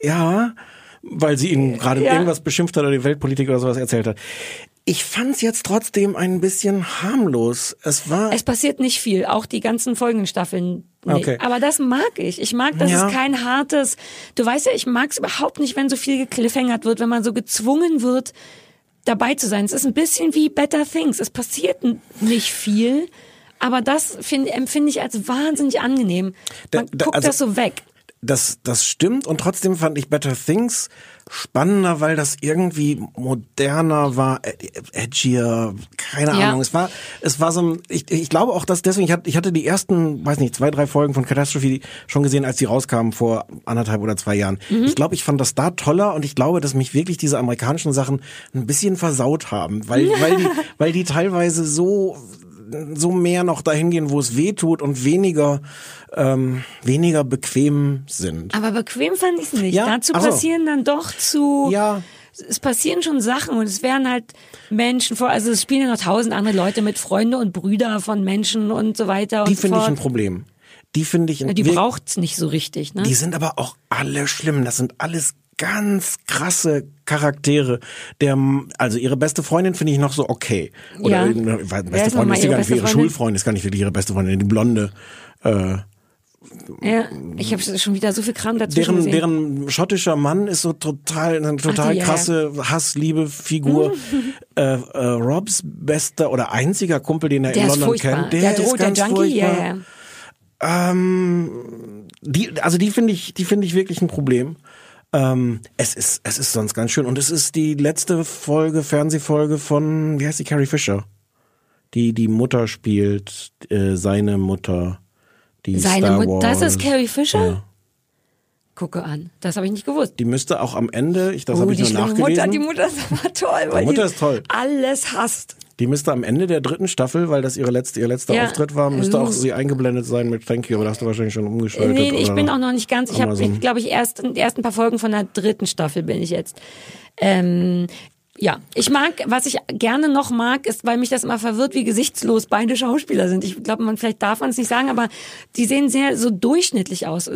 ja, weil sie ihn gerade Ja. irgendwas beschimpft hat oder die Weltpolitik oder sowas erzählt hat. Ich fand's jetzt trotzdem ein bisschen harmlos. Es war Es passiert nicht viel, auch die ganzen folgenden Staffeln. Nee. Okay. Aber das mag ich. Ich mag, dass Ja. es kein hartes. Du weißt ja, ich mag es überhaupt nicht, wenn so viel gekliffhängert wird, wenn man so gezwungen wird, dabei zu sein. Es ist ein bisschen wie Better Things. Es passiert nicht viel, aber das find, empfinde ich als wahnsinnig angenehm. Da- Man da- guckt also- das so weg. das, das stimmt und trotzdem fand ich Better Things spannender, weil das irgendwie moderner war, äh, edgier, keine Ja. Ahnung. Es war, es war so ein, ich, ich glaube auch, dass deswegen, ich hatte, ich hatte die ersten, weiß nicht, zwei, drei Folgen von Catastrophe schon gesehen, als die rauskamen vor anderthalb oder zwei Jahren. Mhm. Ich glaube, ich fand das da toller und ich glaube, dass mich wirklich diese amerikanischen Sachen ein bisschen versaut haben, weil, weil die, weil die teilweise so, so mehr noch dahin gehen, wo es weh tut und weniger, ähm, weniger bequem sind. Aber bequem fand ich es nicht. Ja? Dazu Ach so. passieren dann doch zu. Ja. Es passieren schon Sachen und es werden halt Menschen vor, also es spielen ja noch tausend andere Leute mit, Freunde und Brüder von Menschen und so weiter Die und so finde ich ein Problem. Die finde ich, ein- Die braucht's nicht so richtig, ne? die sind aber auch alle schlimm. Das sind alles ganz krasse Charaktere. Der, also ihre beste Freundin finde ich noch so okay. Oder Ja. beste ist Freundin ist sie ihre gar nicht ihre Freundin? Schulfreundin, ist gar nicht wirklich ihre beste Freundin, die blonde. Äh, ja, ich habe schon wieder so viel Kram dazwischen deren, gesehen. deren schottischer Mann ist so total eine total die, ja, ja. krasse Hassliebe-Figur. äh, äh, Robs bester oder einziger Kumpel, den er der in ist London furchtbar. kennt, der, der, ist droht, der ganz Junkie, furchtbar. ja, ja. Ähm, die, also die finde ich, die finde ich wirklich ein Problem. Ähm, es ist, es ist sonst ganz schön und es ist die letzte Folge, Fernsehfolge von, wie heißt die, Carrie Fisher, die die Mutter spielt, äh, seine Mutter, die Seine Star Mutter, das Wars. ist Carrie Fischer? Ja. Gucke an. Das habe ich nicht gewusst. Die müsste auch am Ende, ich das oh, habe ich die nur nachgelesen. Mutter, die Mutter ist aber toll. weil Mutter die ist toll. Alles hasst. Die müsste am Ende der dritten Staffel, weil das ihre letzte, ihr letzter Ja. Auftritt war, müsste auch sie eingeblendet sein mit Thank you, aber da hast du wahrscheinlich schon umgeschaltet. Nee, ich bin auch noch nicht ganz. Ich habe, glaube ich, erst die ersten paar Folgen von der dritten Staffel bin ich jetzt. Ähm, ja, ich mag, was ich gerne noch mag, ist, weil mich das immer verwirrt, wie gesichtslos beide Schauspieler sind. Ich glaube, man vielleicht darf man es nicht sagen, aber die sehen sehr so durchschnittlich aus.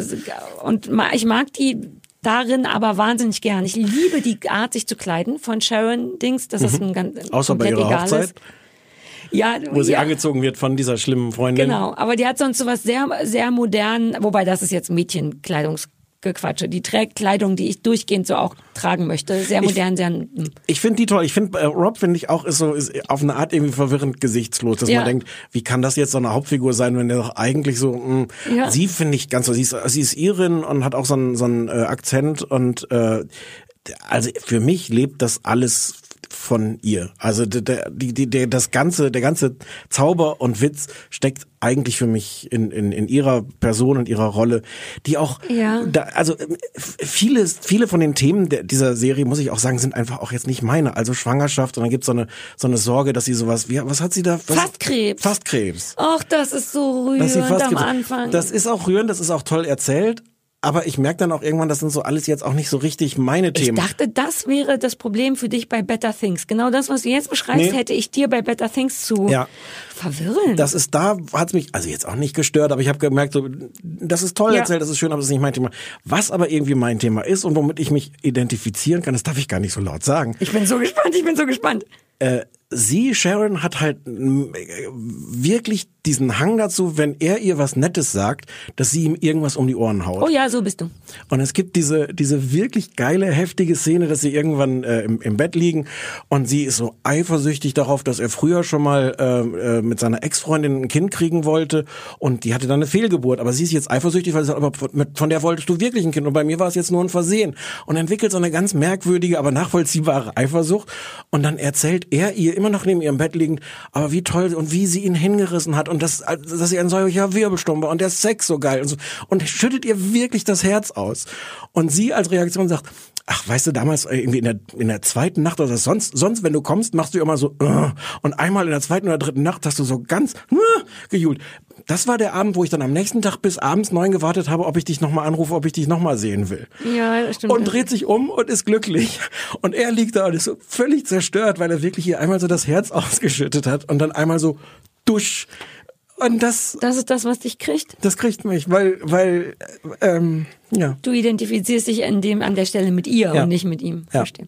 Und ich mag die darin aber wahnsinnig gern. Ich liebe die Art, sich zu kleiden von Sharon Dings. Das ist ein ganz Mhm. Außer bei ihrer egales. Hochzeit, Ja, wo sie ja. angezogen wird von dieser schlimmen Freundin. Genau, aber die hat sonst sowas sehr, sehr modern, wobei das ist jetzt Mädchenkleidungs Gequatsche. Die trägt Kleidung, die ich durchgehend so auch tragen möchte. Sehr modern, sehr. hm. Ich finde die toll. Ich finde, äh, Rob finde ich auch ist so ist auf eine Art irgendwie verwirrend gesichtslos, dass Ja. man denkt, wie kann das jetzt so eine Hauptfigur sein, wenn der doch eigentlich so. Mh, Ja. Sie finde ich ganz so. Sie ist, sie ist Irin und hat auch so einen so einen äh, Akzent und äh, also für mich lebt das alles von ihr. Also der, die, die, der, das ganze, der ganze Zauber und Witz steckt eigentlich für mich in, in, in ihrer Person und ihrer Rolle, die auch, Ja. da, also ähm, viele, viele von den Themen der, dieser Serie, muss ich auch sagen, sind einfach auch jetzt nicht meine. Also Schwangerschaft und dann gibt's so eine, so eine Sorge, dass sie sowas, wie, was hat sie da? Was, Fastkrebs. Fastkrebs. Ach, das ist so rührend am Anfang. Das ist auch rührend, das ist auch toll erzählt. Aber ich merke dann auch irgendwann, das sind so alles jetzt auch nicht so richtig meine ich Themen. dachte, das wäre das Problem für dich bei Better Things. Genau das, was du jetzt beschreibst, Nee. hätte ich dir bei Better Things zu Ja. Verwirren. das ist da, hat's mich, also jetzt auch nicht gestört, aber ich habe gemerkt, so, das ist toll Ja. erzählt, das ist schön, aber das ist nicht mein Thema. Was aber irgendwie mein Thema ist und womit ich mich identifizieren kann, das darf ich gar nicht so laut sagen. ich bin so gespannt, ich bin so gespannt. Äh, sie, Sharon, hat halt äh, wirklich diesen Hang dazu, wenn er ihr was Nettes sagt, dass sie ihm irgendwas um die Ohren haut. Oh ja, so bist du. Und es gibt diese, diese wirklich geile, heftige Szene, dass sie irgendwann äh, im, im Bett liegen und sie ist so eifersüchtig darauf, dass er früher schon mal äh, äh, mit seiner Ex-Freundin ein Kind kriegen wollte und die hatte dann eine Fehlgeburt. Aber sie ist jetzt eifersüchtig, weil sie sagt, aber von- der wolltest du wirklich ein Kind und bei mir war es jetzt nur ein Versehen. Und entwickelt so eine ganz merkwürdige, aber nachvollziehbare Eifersucht. Und dann erzählt er ihr immer noch neben ihrem Bett liegend, aber wie toll und wie sie ihn hingerissen hat und das, dass sie ein solcher Wirbelsturm war und der Sex so geil und so. Und schüttet ihr wirklich das Herz aus. Und sie als Reaktion sagt, ach, weißt du, damals äh, irgendwie in der, in der zweiten Nacht oder sonst, sonst, wenn du kommst, machst du immer so, äh, und einmal in der zweiten oder dritten Nacht hast du so ganz äh, gejuhlt. Das war der Abend, wo ich dann am nächsten Tag bis abends neun gewartet habe, ob ich dich nochmal anrufe, ob ich dich nochmal sehen will. Ja, das stimmt. Und dreht sich um und ist glücklich. Und er liegt da und ist so völlig zerstört, weil er wirklich ihr einmal so das Herz ausgeschüttet hat und dann einmal so dusch. Und das, das ist das, was dich kriegt. das kriegt mich, weil, weil, ähm, ja. Du identifizierst dich an dem an der Stelle mit ihr Ja. und nicht mit ihm. Ja. Verstehe.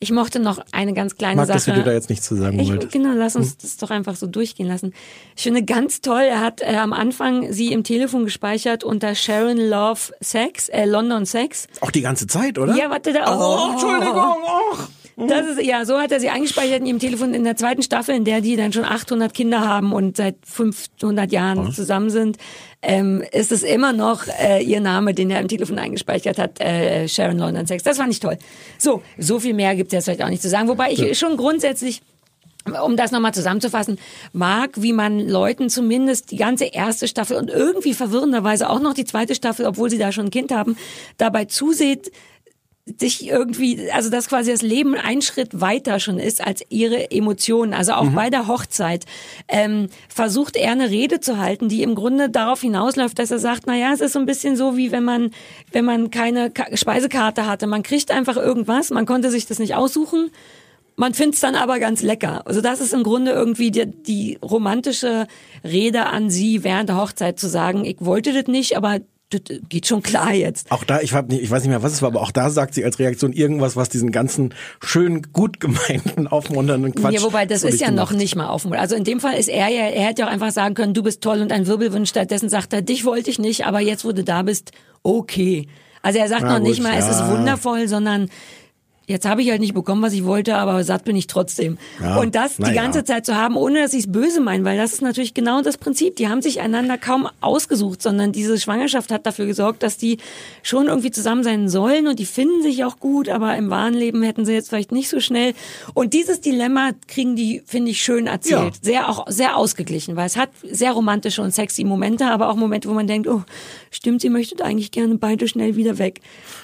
Ich mochte noch eine ganz kleine Mag, Sache. dass du dir da jetzt nichts zu sagen Ich, wolltest. genau, lass Hm. uns das doch einfach so durchgehen lassen. Ich finde ganz toll, er hat äh, am Anfang sie im Telefon gespeichert unter Sharon Love Sex, äh, London Sex. Auch die ganze Zeit, oder? Ja, warte da. Oh, Entschuldigung. Och. Das ist, ja, so hat er sie eingespeichert in ihrem Telefon in der zweiten Staffel, in der die dann schon 800 Kinder haben und seit 500 Jahren zusammen sind, ähm, ist es immer noch äh, ihr Name, den er im Telefon eingespeichert hat, äh, Sharon London Sex. Das fand ich toll. So, so viel mehr gibt es jetzt vielleicht auch nicht zu sagen. Wobei ich schon grundsätzlich um das nochmal zusammenzufassen, mag, wie man Leuten zumindest die ganze erste Staffel und irgendwie verwirrenderweise auch noch die zweite Staffel, obwohl sie da schon ein Kind haben, dabei zuseht, sich irgendwie, also dass quasi das Leben ein Schritt weiter schon ist als ihre Emotionen. Also auch bei der Hochzeit ähm, versucht er eine Rede zu halten, die im Grunde darauf hinausläuft, dass er sagt, na ja, es ist so ein bisschen so wie wenn man, wenn man keine Ka Speisekarte hatte. Man kriegt einfach irgendwas, man konnte sich das nicht aussuchen. Man find's dann aber ganz lecker. Also das ist im Grunde irgendwie die, die romantische Rede an sie während der Hochzeit zu sagen, ich wollte das nicht, aber das geht schon klar jetzt. Auch da, ich, hab nicht, ich weiß nicht mehr, was es war, aber auch da sagt sie als Reaktion irgendwas, was diesen ganzen schön gut gemeinten, aufmunternden Quatsch. Ja, wobei das ist ja zunichte noch nicht mal offen. Also in dem Fall ist er ja, er hätte ja auch einfach sagen können, du bist toll und ein Wirbelwind. Stattdessen sagt er, dich wollte ich nicht, aber jetzt, wo du da bist, okay. Also er sagt Na noch nicht gut, mal, es ist ja. wundervoll, sondern jetzt habe ich halt nicht bekommen, was ich wollte, aber satt bin ich trotzdem. Ja, und das die ja. ganze Zeit zu haben, ohne dass ich es böse meine, weil das ist natürlich genau das Prinzip. Die haben sich einander kaum ausgesucht, sondern diese Schwangerschaft hat dafür gesorgt, dass die schon irgendwie zusammen sein sollen und die finden sich auch gut, aber im wahren Leben hätten sie jetzt vielleicht nicht so schnell. Und dieses Dilemma kriegen die, finde ich, schön erzählt. Ja. Sehr auch sehr ausgeglichen, weil es hat sehr romantische und sexy Momente, aber auch Momente, wo man denkt, oh, stimmt, ihr möchtet eigentlich gerne beide schnell wieder weg.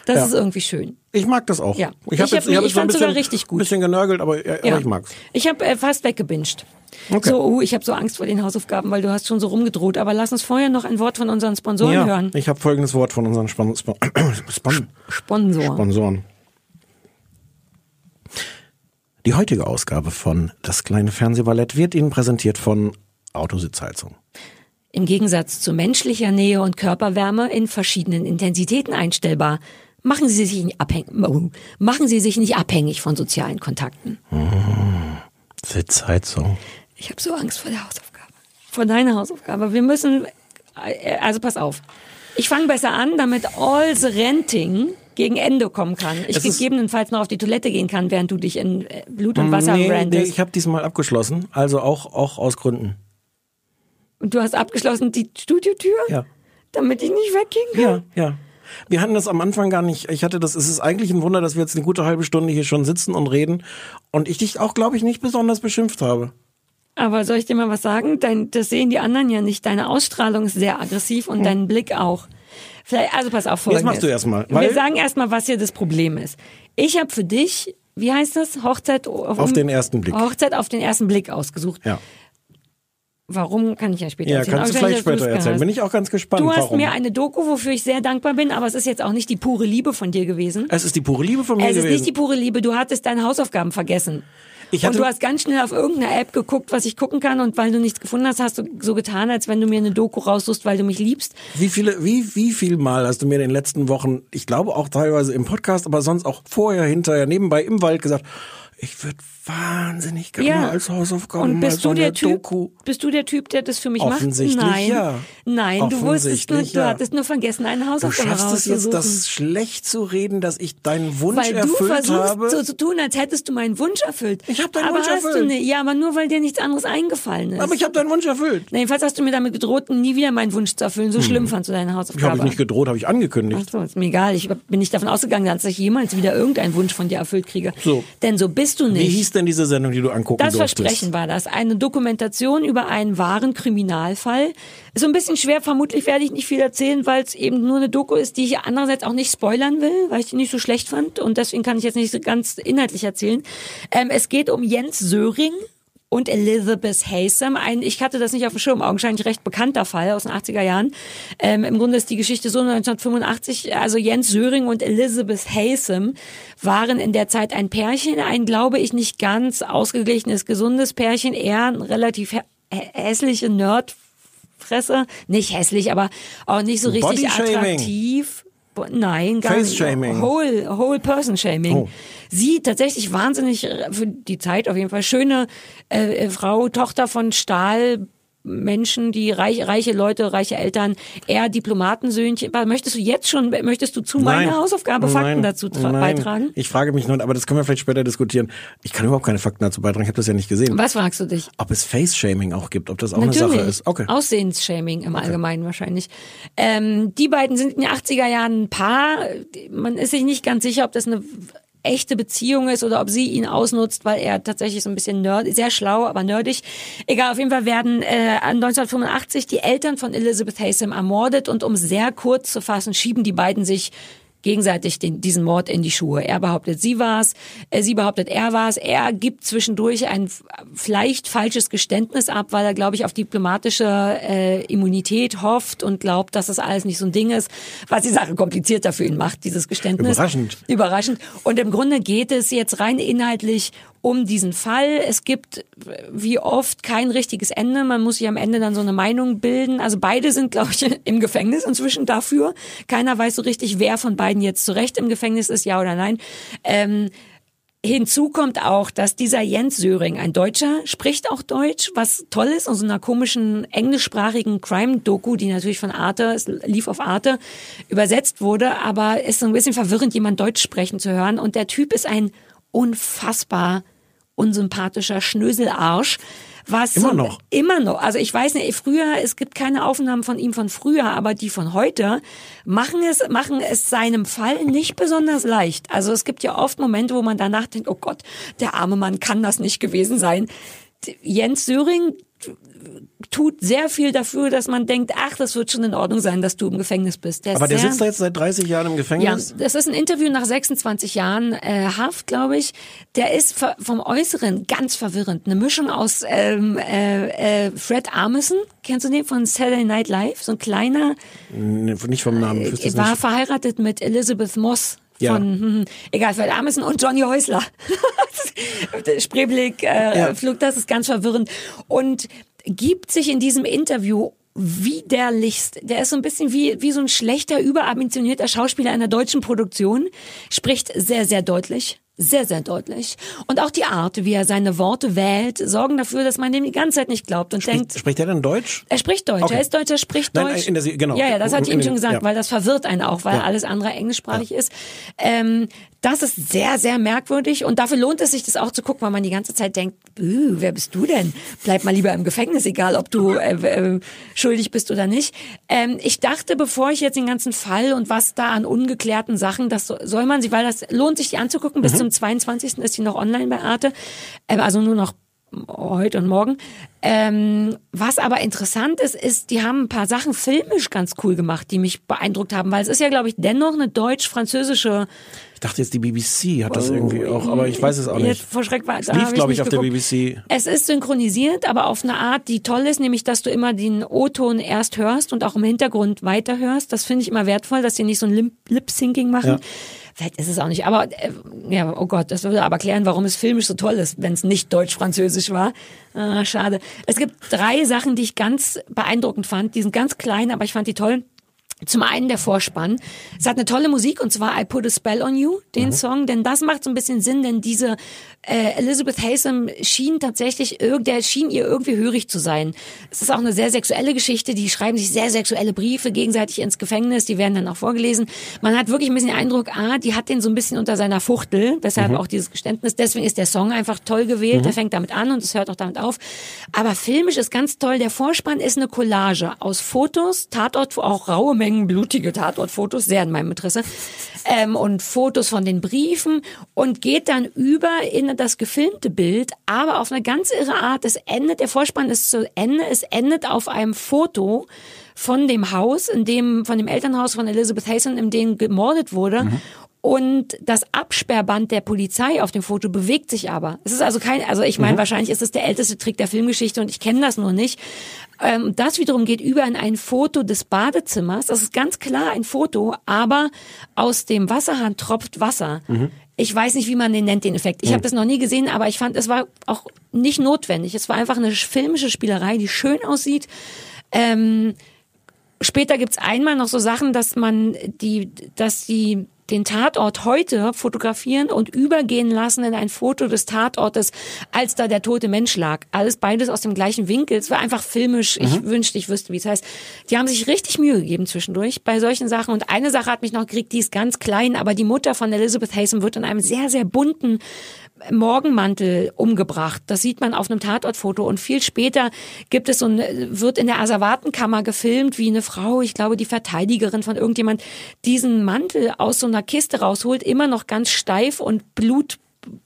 Das ist irgendwie schön. Ich mag das auch. Ja. Ich, hab Ich jetzt, ich, hab ich ein fand's sogar richtig gut. bisschen genörgelt, aber, ja. aber ich mag's. Ich habe äh, fast weggebinged. Okay. So, uh, ich habe so Angst vor den Hausaufgaben, weil du hast schon so rumgedroht. Aber lass uns vorher noch ein Wort von unseren Sponsoren Ja, hören. ich habe folgendes Wort von unseren Spon Spon Spon Sponsor. Sponsoren. Die heutige Ausgabe von Das kleine Fernsehballett wird Ihnen präsentiert von Autositzheizung. Im Gegensatz zu menschlicher Nähe und Körperwärme in verschiedenen Intensitäten einstellbar. Machen Sie sich nicht abhängig, machen Sie sich nicht abhängig von sozialen Kontakten. Sitzheizung. Ich habe so Angst vor der Hausaufgabe. Vor deiner Hausaufgabe. Wir müssen, äh, also pass auf. Ich fange besser an, damit all the renting gegen Ende kommen kann. Ich ist- gegebenenfalls noch auf die Toilette gehen kann, während du dich in äh, Blut und Wasser nee, nee, rantest. ich habe diesmal abgeschlossen, also auch, auch aus Gründen. und du hast abgeschlossen die Studiotür, Ja. damit ich nicht weggehen kann. Ja, ja. Wir hatten das am Anfang gar nicht. Ich hatte das, es ist eigentlich ein Wunder, dass wir jetzt eine gute halbe Stunde hier schon sitzen und reden und ich dich auch, glaube ich, nicht besonders beschimpft habe. Aber soll ich dir mal was sagen? Dein, das sehen die anderen ja nicht. Deine Ausstrahlung ist sehr aggressiv und dein Blick auch. Vielleicht, also pass auf, folgendes. machst du erst mal, Wir sagen erstmal, was hier das Problem ist. Ich habe für dich, wie heißt das? Hochzeit Auf den ersten Blick. Hochzeit auf den ersten Blick ausgesucht. Ja. Warum kann ich ja später Ja, erzählen. kannst du vielleicht später erzählen. hast. Bin ich auch ganz gespannt. Du hast warum. mir eine Doku, wofür ich sehr dankbar bin, aber es ist jetzt auch nicht die pure Liebe von dir gewesen. es ist die pure Liebe von mir Es ist gewesen. nicht die pure Liebe, du hattest deine Hausaufgaben vergessen. Ich und hatte- du hast ganz schnell auf irgendeine App geguckt, was ich gucken kann und weil du nichts gefunden hast, hast du so getan, als wenn du mir eine Doku raussuchst, weil du mich liebst. Wie viele, wie, wie viel Mal hast du mir in den letzten Wochen, ich glaube auch teilweise im Podcast, aber sonst auch vorher, hinterher, nebenbei im Wald gesagt, ich würde wahnsinnig gerne Ja. als Hausaufgaben Und mal bist so du der Typ, Doku. bist du der Typ, der das für mich macht? Offensichtlich Nein. ja. Nein, du wusstest nur, Offensichtlich du ja. hattest nur vergessen, eine Du Hausaufgabe schaffst es jetzt, das schlecht zu reden, dass ich deinen Wunsch weil du erfüllt versuchst habe. so zu tun, als hättest du meinen Wunsch erfüllt. Ich hab deinen aber Wunsch hast erfüllt. Du nicht. Ja, aber nur weil dir nichts anderes eingefallen ist. aber ich habe deinen Wunsch erfüllt. Na, jedenfalls hast du mir damit gedroht, nie wieder meinen Wunsch zu erfüllen. So schlimm fandst du deine Ich Hausaufgabe. habe ich nicht gedroht, habe ich angekündigt. Ach so, ist mir egal. Ich bin nicht davon ausgegangen, dass ich jemals wieder irgendeinen Wunsch von dir erfüllt kriege. So. Denn so bist du nicht. Wie hieß denn diese Sendung, die du angucken Das durftest? Versprechen war das. Eine Dokumentation über einen wahren Kriminalfall. Ist so ein bisschen schwer, vermutlich werde ich nicht viel erzählen, weil es eben nur eine Doku ist, die ich andererseits auch nicht spoilern will, weil ich die nicht so schlecht fand. Und deswegen kann ich jetzt nicht so ganz inhaltlich erzählen. Ähm, es geht um Jens Söring. Und Elizabeth Haysom, ein, ich hatte das nicht auf dem Schirm, augenscheinlich recht bekannter Fall aus den 80er Jahren. Ähm, Im Grunde ist die Geschichte so 1985, also Jens Söring und Elizabeth Haysom waren in der Zeit ein Pärchen, ein, glaube ich, nicht ganz ausgeglichenes, gesundes Pärchen, eher ein relativ hä hässliche Nerdfresse. Nicht hässlich, aber auch nicht so richtig attraktiv. Nein, gar nicht. Whole, whole Person Shaming. Oh. Sie tatsächlich wahnsinnig äh, für die Zeit auf jeden Fall schöne äh, äh, Frau, Tochter von Stahl. Menschen, die reich, reiche Leute, reiche Eltern, eher Diplomatensöhnchen. Möchtest du jetzt schon, möchtest du zu meiner Hausaufgabe Fakten Nein. dazu beitragen? Ich frage mich nur, aber das können wir vielleicht später diskutieren. Ich kann überhaupt keine Fakten dazu beitragen, ich habe das ja nicht gesehen. Was fragst du dich? Ob es Face-Shaming auch gibt, ob das auch Natürlich. eine Sache ist. Okay. Aussehensshaming im Allgemeinen wahrscheinlich. Ähm, die beiden sind in den 80er Jahren ein Paar. Man ist sich nicht ganz sicher, ob das eine echte Beziehung ist oder ob sie ihn ausnutzt, weil er tatsächlich so ein bisschen nerd, sehr schlau, aber nerdig. Egal, auf jeden Fall werden äh, 1985 die Eltern von Elizabeth Haysom ermordet und um sehr kurz zu fassen, schieben die beiden sich gegenseitig den, diesen Mord in die Schuhe. Er behauptet, sie war's, äh, sie behauptet, er war's. Er gibt zwischendurch ein vielleicht falsches Geständnis ab, weil er, glaube ich, auf diplomatische äh, Immunität hofft und glaubt, dass das alles nicht so ein Ding ist, was die Sache komplizierter für ihn macht, dieses Geständnis. Überraschend. Überraschend. Und im Grunde geht es jetzt rein inhaltlich um diesen Fall. Es gibt wie oft kein richtiges Ende. Man muss sich am Ende dann so eine Meinung bilden. Also beide sind, glaube ich, im Gefängnis inzwischen dafür. Keiner weiß so richtig, wer von beiden jetzt zu Recht im Gefängnis ist, ja oder nein. Ähm, Hinzu kommt auch, dass dieser Jens Söring, ein Deutscher, spricht auch Deutsch, was toll ist, aus so einer komischen englischsprachigen Crime-Doku, die natürlich von Arte, lief auf Arte, übersetzt wurde, aber ist so ein bisschen verwirrend, jemand Deutsch sprechen zu hören. Und der Typ ist ein unfassbar unsympathischer Schnöselarsch. Was Immer noch? Immer noch. Also ich weiß nicht, früher, es gibt keine Aufnahmen von ihm von früher, aber die von heute machen es, machen es seinem Fall nicht besonders leicht. Also es gibt ja oft Momente, wo man danach denkt, oh Gott, der arme Mann kann das nicht gewesen sein. Jens Söring tut sehr viel dafür, dass man denkt, ach, das wird schon in Ordnung sein, dass du im Gefängnis bist. Der Aber der sehr, sitzt da jetzt seit 30 Jahren im ja, Gefängnis? das ist ein Interview nach 26 Jahren äh, Haft, glaube ich. Der ist vom Äußeren ganz verwirrend. Eine Mischung aus ähm, äh, äh, Fred Armisen, kennst du den von Saturday Night Live? So ein kleiner, Nee, nicht vom Namen. Ich Äh, war nicht. verheiratet mit Elizabeth Moss. Ja. Von, hm, hm, egal, Fred Armisen und Johnny Häusler. Spreeblick, äh, Ja. Flug, das ist ganz verwirrend. Und gibt sich in diesem Interview widerlichst. Der ist so ein bisschen wie, wie so ein schlechter, überambitionierter Schauspieler einer deutschen Produktion. Spricht sehr, sehr deutlich. Sehr, sehr deutlich. Und auch die Art, wie er seine Worte wählt, sorgen dafür, dass man dem die ganze Zeit nicht glaubt und denkt, Spricht, er denn Deutsch? er spricht Deutsch, Okay. er ist Deutsch, er spricht Nein, Deutsch. in der genau. Ja, ja, das hatte ich ihm schon gesagt, ja. weil das verwirrt einen auch, weil Ja. alles andere englischsprachig ist. Ähm, das ist sehr, sehr merkwürdig und dafür lohnt es sich, das auch zu gucken, weil man die ganze Zeit denkt, "Üh, wer bist du denn? Bleib mal lieber im Gefängnis, egal ob du äh, äh, schuldig bist oder nicht. Ähm, ich dachte, bevor ich jetzt den ganzen Fall und was da an ungeklärten Sachen, das so- soll man sich, weil das lohnt sich, die anzugucken. Mhm. Bis zum 22. ist die noch online bei Arte. Ähm, also nur noch heute und morgen. Ähm, was aber interessant ist, ist, die haben ein paar Sachen filmisch ganz cool gemacht, die mich beeindruckt haben, weil es ist ja, glaube ich, dennoch eine deutsch-französische Ich dachte jetzt, die BBC hat das irgendwie auch, aber ich weiß es auch nicht. vor Schreck war, Es lief, glaube ich, auf der geguckt. BBC. Es ist synchronisiert, aber auf eine Art, die toll ist, nämlich, dass du immer den O-Ton erst hörst und auch im Hintergrund weiterhörst. Das finde ich immer wertvoll, dass sie nicht so ein Lip- Lip-Syncing machen. Ja. Vielleicht ist es auch nicht, aber äh, ja, oh Gott, das würde aber klären, warum es filmisch so toll ist, wenn es nicht deutsch-französisch war. Ah, schade. Es gibt drei Sachen, die ich ganz beeindruckend fand. Die sind ganz klein, aber ich fand die toll. Zum einen der Vorspann. Es hat eine tolle Musik und zwar I Put a Spell on You, den Song, denn das macht so ein bisschen Sinn, denn diese äh, Elizabeth Haysom schien tatsächlich, der schien ihr irgendwie hörig zu sein. Es ist auch eine sehr sexuelle Geschichte, die schreiben sich sehr sexuelle Briefe gegenseitig ins Gefängnis, die werden dann auch vorgelesen. Man hat wirklich ein bisschen den Eindruck, ah, die hat den so ein bisschen unter seiner Fuchtel, weshalb auch dieses Geständnis, deswegen ist der Song einfach toll gewählt, der fängt damit an und es hört auch damit auf. Aber filmisch ist ganz toll, der Vorspann ist eine Collage aus Fotos, Tatort, auch raue Mengen blutige Tatortfotos, sehr in meinem Interesse, ähm, und Fotos von den Briefen und geht dann über in das gefilmte Bild, aber auf eine ganz irre Art. Es endet, der Vorspann ist zu Ende, es endet auf einem Foto von dem Haus, in dem, von dem Elternhaus von Elizabeth Hazen, in dem gemordet wurde. Und das Absperrband der Polizei auf dem Foto bewegt sich aber. Es ist also kein, also ich meine, wahrscheinlich ist es der älteste Trick der Filmgeschichte und ich kenne das nur nicht. Ähm, das wiederum geht über in ein Foto des Badezimmers. Das ist ganz klar ein Foto, aber aus dem Wasserhahn tropft Wasser. Ich weiß nicht, wie man den nennt, den Effekt. Ich habe das noch nie gesehen, aber ich fand, es war auch nicht notwendig. Es war einfach eine filmische Spielerei, die schön aussieht. Ähm, später gibt's einmal noch so Sachen, dass man die, dass die den Tatort heute fotografieren und übergehen lassen in ein Foto des Tatortes, als da der tote Mensch lag. Alles beides aus dem gleichen Winkel. Es war einfach filmisch. Ich wünschte, ich wüsste, wie es heißt. Die haben sich richtig Mühe gegeben zwischendurch bei solchen Sachen. Und eine Sache hat mich noch gekriegt, die ist ganz klein, aber die Mutter von Elizabeth Haysom wird in einem sehr, sehr bunten Morgenmantel umgebracht. Das sieht man auf einem Tatortfoto und viel später gibt es so ein, wird in der Asservatenkammer gefilmt, wie eine Frau, ich glaube die Verteidigerin von irgendjemand, diesen Mantel aus so einer Kiste rausholt, immer noch ganz steif und Blut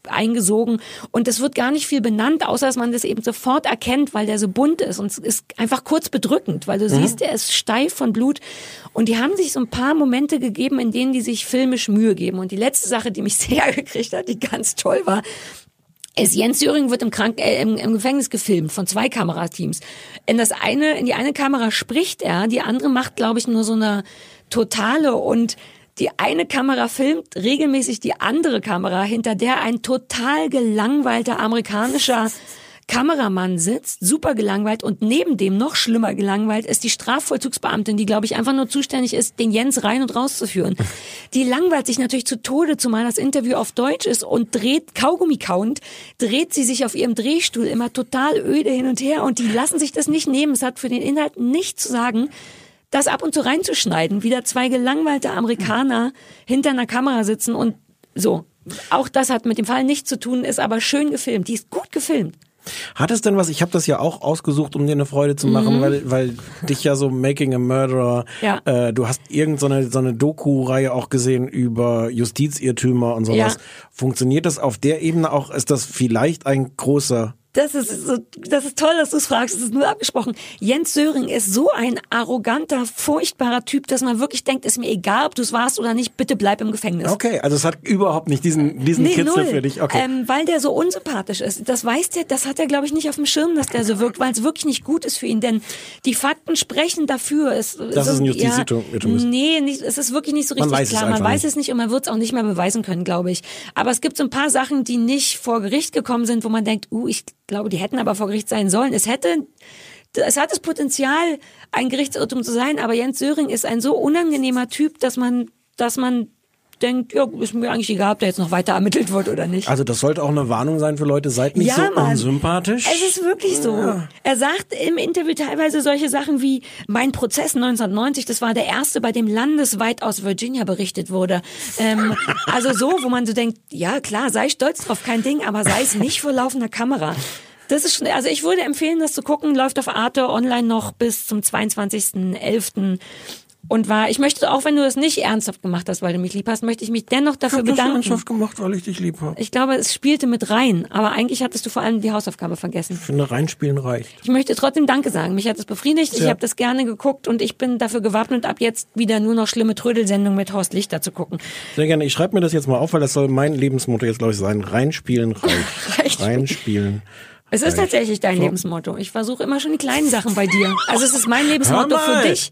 eingesogen. Und es wird gar nicht viel benannt, außer dass man das eben sofort erkennt, weil der so bunt ist und es ist einfach kurz bedrückend, weil du siehst, er ist steif von Blut. Und die haben sich so ein paar Momente gegeben, in denen die sich filmisch Mühe geben. Und die letzte Sache, die mich sehr gekriegt hat, die ganz toll war, ist Jens Söring wird im, Krank äh, im, im Gefängnis gefilmt von zwei Kamerateams. In das eine, in die eine Kamera spricht er, die andere macht, glaube ich, nur so eine totale und die eine Kamera filmt regelmäßig die andere Kamera, hinter der ein total gelangweilter amerikanischer Kameramann sitzt, super gelangweilt und neben dem noch schlimmer gelangweilt ist die Strafvollzugsbeamtin, die glaube ich einfach nur zuständig ist, den Jens rein und rauszuführen. Die langweilt sich natürlich zu Tode, zumal das Interview auf Deutsch ist und dreht Kaugummi kauend, dreht sie sich auf ihrem Drehstuhl immer total öde hin und her und die lassen sich das nicht nehmen. Es hat für den Inhalt nichts zu sagen das ab und zu reinzuschneiden, wieder zwei gelangweilte Amerikaner hinter einer Kamera sitzen und so. Auch das hat mit dem Fall nichts zu tun, ist aber schön gefilmt. Die ist gut gefilmt. Hat es denn was, ich habe das ja auch ausgesucht, um dir eine Freude zu machen, weil, weil dich ja so Making a Murderer, Mhm. Ja. äh, du hast irgendeine so eine Doku-Reihe auch gesehen über Justizirrtümer und sowas. Ja. Funktioniert das auf der Ebene auch? Ist das vielleicht ein großer Das ist so, das ist toll, dass du es fragst. Das ist nur abgesprochen. Jens Söring ist so ein arroganter, furchtbarer Typ, dass man wirklich denkt, ist mir egal, ob du es warst oder nicht, bitte bleib im Gefängnis. Okay, also es hat überhaupt nicht diesen, diesen Nee, Kitzel null. für dich. Okay. Ähm, weil der so unsympathisch ist. Das weiß der, das hat er, glaube ich, nicht auf dem Schirm, dass der so wirkt, weil es wirklich nicht gut ist für ihn. Denn die Fakten sprechen dafür. Es, Dass es ein Justizirrtum ist. Nee, nicht, es ist wirklich nicht so Man richtig es klar. Man weiß nicht. es nicht und man wird es auch nicht mehr beweisen können, glaube ich. Aber es gibt so ein paar Sachen, die nicht vor Gericht gekommen sind, wo man denkt, uh, ich glaube, die hätten aber vor Gericht sein sollen. Es hätte es hat das Potenzial, ein Gerichtsirrtum zu sein, aber Jens Söring ist ein so unangenehmer Typ, dass man, dass man denkt, ja, ist mir eigentlich egal, ob da jetzt noch weiter ermittelt wird oder nicht. Also das sollte auch eine Warnung sein für Leute, seid nicht so Mann. unsympathisch. Es ist wirklich so. Er sagt im Interview teilweise solche Sachen wie, mein Prozess 1990, das war der erste, bei dem landesweit aus Virginia berichtet wurde. Ähm, also so, wo man so denkt, ja klar, sei stolz drauf, kein Ding, aber sei es nicht vor laufender Kamera. Das ist schon, also ich würde empfehlen, das zu gucken, läuft auf Arte online noch bis zum 22.11. Und war, ich möchte auch, wenn du das nicht ernsthaft gemacht hast, weil du mich lieb hast, möchte ich mich dennoch dafür ich hab bedanken. ernsthaft gemacht, weil ich dich lieb habe. Ich glaube, es spielte mit rein, aber eigentlich hattest du vor allem die Hausaufgabe vergessen. Ich finde, reinspielen reicht. Ich möchte trotzdem Danke sagen. Mich hat es befriedigt. Ich Ja. habe das gerne geguckt und ich bin dafür gewappnet, ab jetzt wieder nur noch schlimme Trödelsendungen mit Horst Lichter zu gucken. Sehr gerne. Ich schreibe mir das jetzt mal auf, weil das soll mein Lebensmotto jetzt, glaube ich, sein. Reinspielen reicht. Reinspielen. Reinspielen. Es ist tatsächlich dein So. Lebensmotto. Ich versuche immer schon die kleinen Sachen bei dir. Also es ist mein Lebensmotto für dich.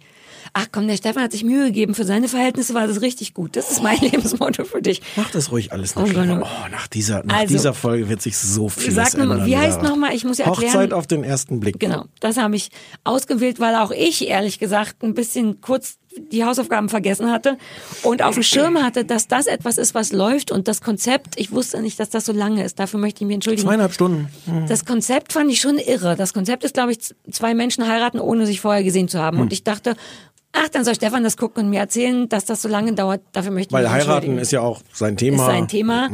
Ach komm, der Stefan hat sich Mühe gegeben. Für seine Verhältnisse war das richtig gut. Das ist mein Lebensmotto für dich. Mach das ruhig alles Oh noch Gott, schlimmer. oh. Oh, nach dieser, nach Also, dieser Folge wird sich so viel sag ändern. wie heißt Sarah. noch mal? Ich muss ja erklären- Hochzeit auf den ersten Blick. Genau, das habe ich ausgewählt, weil auch ich ehrlich gesagt ein bisschen kurz die Hausaufgaben vergessen hatte und auf dem Schirm hatte, dass das etwas ist, was läuft und das Konzept, ich wusste nicht, dass das so lange ist. Dafür möchte ich mich entschuldigen. Zweieinhalb Stunden. Das Konzept fand ich schon irre. Das Konzept ist, glaube ich, zwei Menschen heiraten, ohne sich vorher gesehen zu haben. Hm. Und ich dachte, ach, dann soll Stefan das gucken und mir erzählen, dass das so lange dauert. Dafür möchte ich Weil heiraten ist ja auch sein Thema. ist sein Thema.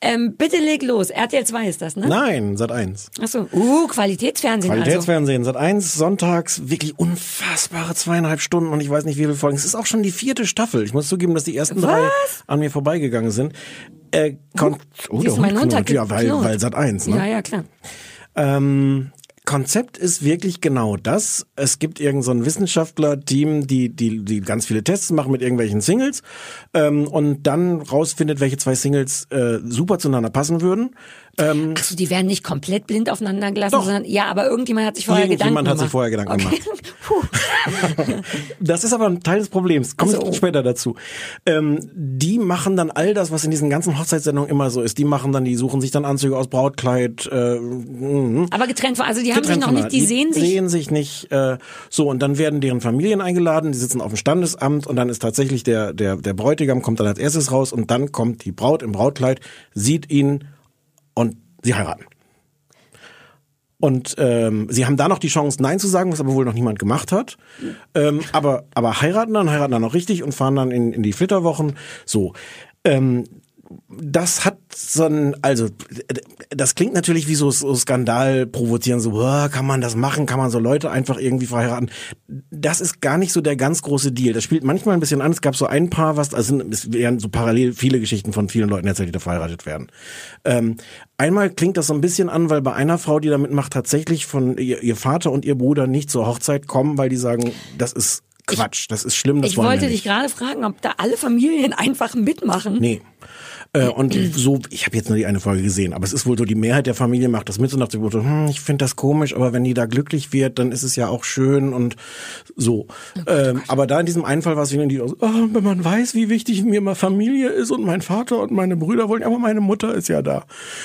Ähm, bitte leg los. RTL 2 ist das, ne? Nein, Sat 1. Achso. Uh, Qualitätsfernsehen also. Qualitätsfernsehen, Sat 1, sonntags, wirklich unfassbare zweieinhalb Stunden und ich weiß nicht, wie viele Folgen. Es ist auch schon die vierte Staffel. Ich muss zugeben, dass die ersten drei an mir vorbeigegangen sind. Äh, kon oh, siehst der mein Hund Hund hat knurrt. Ja, weil, weil Sat 1, ne? Ja, ja, klar. Ähm, Konzept ist wirklich genau das. Es gibt irgend so Wissenschaftler-Team, die, die, die ganz viele Tests machen mit irgendwelchen Singles ähm, und dann rausfindet, welche zwei Singles äh, super zueinander passen würden. Ähm, Achso, die werden nicht komplett blind aufeinander gelassen, Doch. sondern ja, aber irgendjemand hat sich vorher Gedanken Irgendjemand gemacht. hat sich vorher Gedanken okay. Puh. Das ist aber ein Teil des Problems. Komme Ach so. ich später dazu. Ähm, die machen dann all das, was in diesen ganzen Hochzeitssendungen immer so ist. Die machen dann, die suchen sich dann Anzüge aus Brautkleid. Äh, mhm. Aber getrennt von, also die haben sich noch nicht, die sehen sich. sehen sich nicht. Äh, so und dann werden deren Familien eingeladen. Die sitzen auf dem Standesamt und dann ist tatsächlich der der der Bräutigam kommt dann als erstes raus und dann kommt die Braut im Brautkleid, sieht ihn und sie heiraten. Und ähm, sie haben da noch die Chance, Nein zu sagen, was aber wohl noch niemand gemacht hat. Ähm, aber, aber heiraten dann, heiraten dann noch richtig und fahren dann in, in die Flitterwochen. So. Ähm, das hat so ein, also das klingt natürlich wie so, so Skandal provozieren, so "Boah, kann man das machen, kann man so Leute einfach irgendwie verheiraten. Das ist gar nicht so der ganz große Deal. Das spielt manchmal ein bisschen an. Es gab so ein Paar, was, also es werden so parallel viele Geschichten von vielen Leuten erzählt, die da verheiratet werden. Ähm, einmal klingt das so ein bisschen an, weil bei einer Frau, die da mitmacht, tatsächlich von ihr, ihr Vater und ihr Bruder nicht zur Hochzeit kommen, weil die sagen, das ist Quatsch, das ist schlimm, das Ich wollte dich gerade fragen, ob da alle Familien einfach mitmachen. Nee. Äh, und so, ich habe jetzt nur die eine Folge gesehen, aber es ist wohl so, die Mehrheit der Familie macht das mit dem Motto, hm, ich finde das komisch, aber wenn die da glücklich wird, dann ist es ja auch schön und so. ähm, aber da in diesem einen Fall war es ihnen die, so, oh, wenn man weiß, wie wichtig mir immer Familie ist und mein Vater und meine Brüder wollen, aber meine Mutter ist ja da.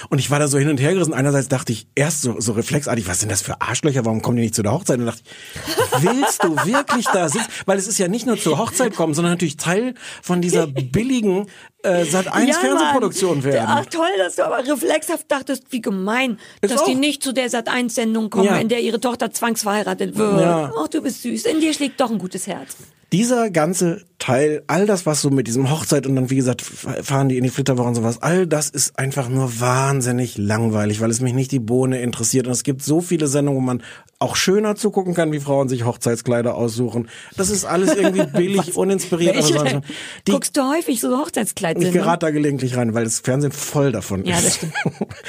Und ich war da so hin und her gerissen. Einerseits dachte ich erst so, so reflexartig, was sind das für Arschlöcher, warum kommen die nicht zu der Hochzeit? Und dachte ich, willst du wirklich da sitzen? Weil es ist ja nicht nur zur Hochzeit kommen, sondern natürlich Teil von dieser billigen äh, Sat 1 Ja, Fernsehproduktion werden. Ach toll, dass du aber reflexhaft dachtest, wie gemein, Ist dass die auch. nicht zu der Sat1-Sendung kommen, Ja. in der ihre Tochter zwangsverheiratet wird. Ja. Ach, du bist süß. In dir schlägt doch ein gutes Herz. Dieser ganze Teil, all das, was so mit diesem Hochzeit und dann, wie gesagt, fahren die in die Flitterwoche und sowas, all das ist einfach nur wahnsinnig langweilig, weil es mich nicht die Bohne interessiert. Und es gibt so viele Sendungen, wo man auch schöner zugucken kann, wie Frauen sich Hochzeitskleider aussuchen. Das ist alles irgendwie billig, uninspiriert. aber Welche? Die, Guckst du häufig so ich Hochzeitskleidsendungen? gerate da gelegentlich rein, weil das Fernsehen voll davon ist. Ja, das stimmt.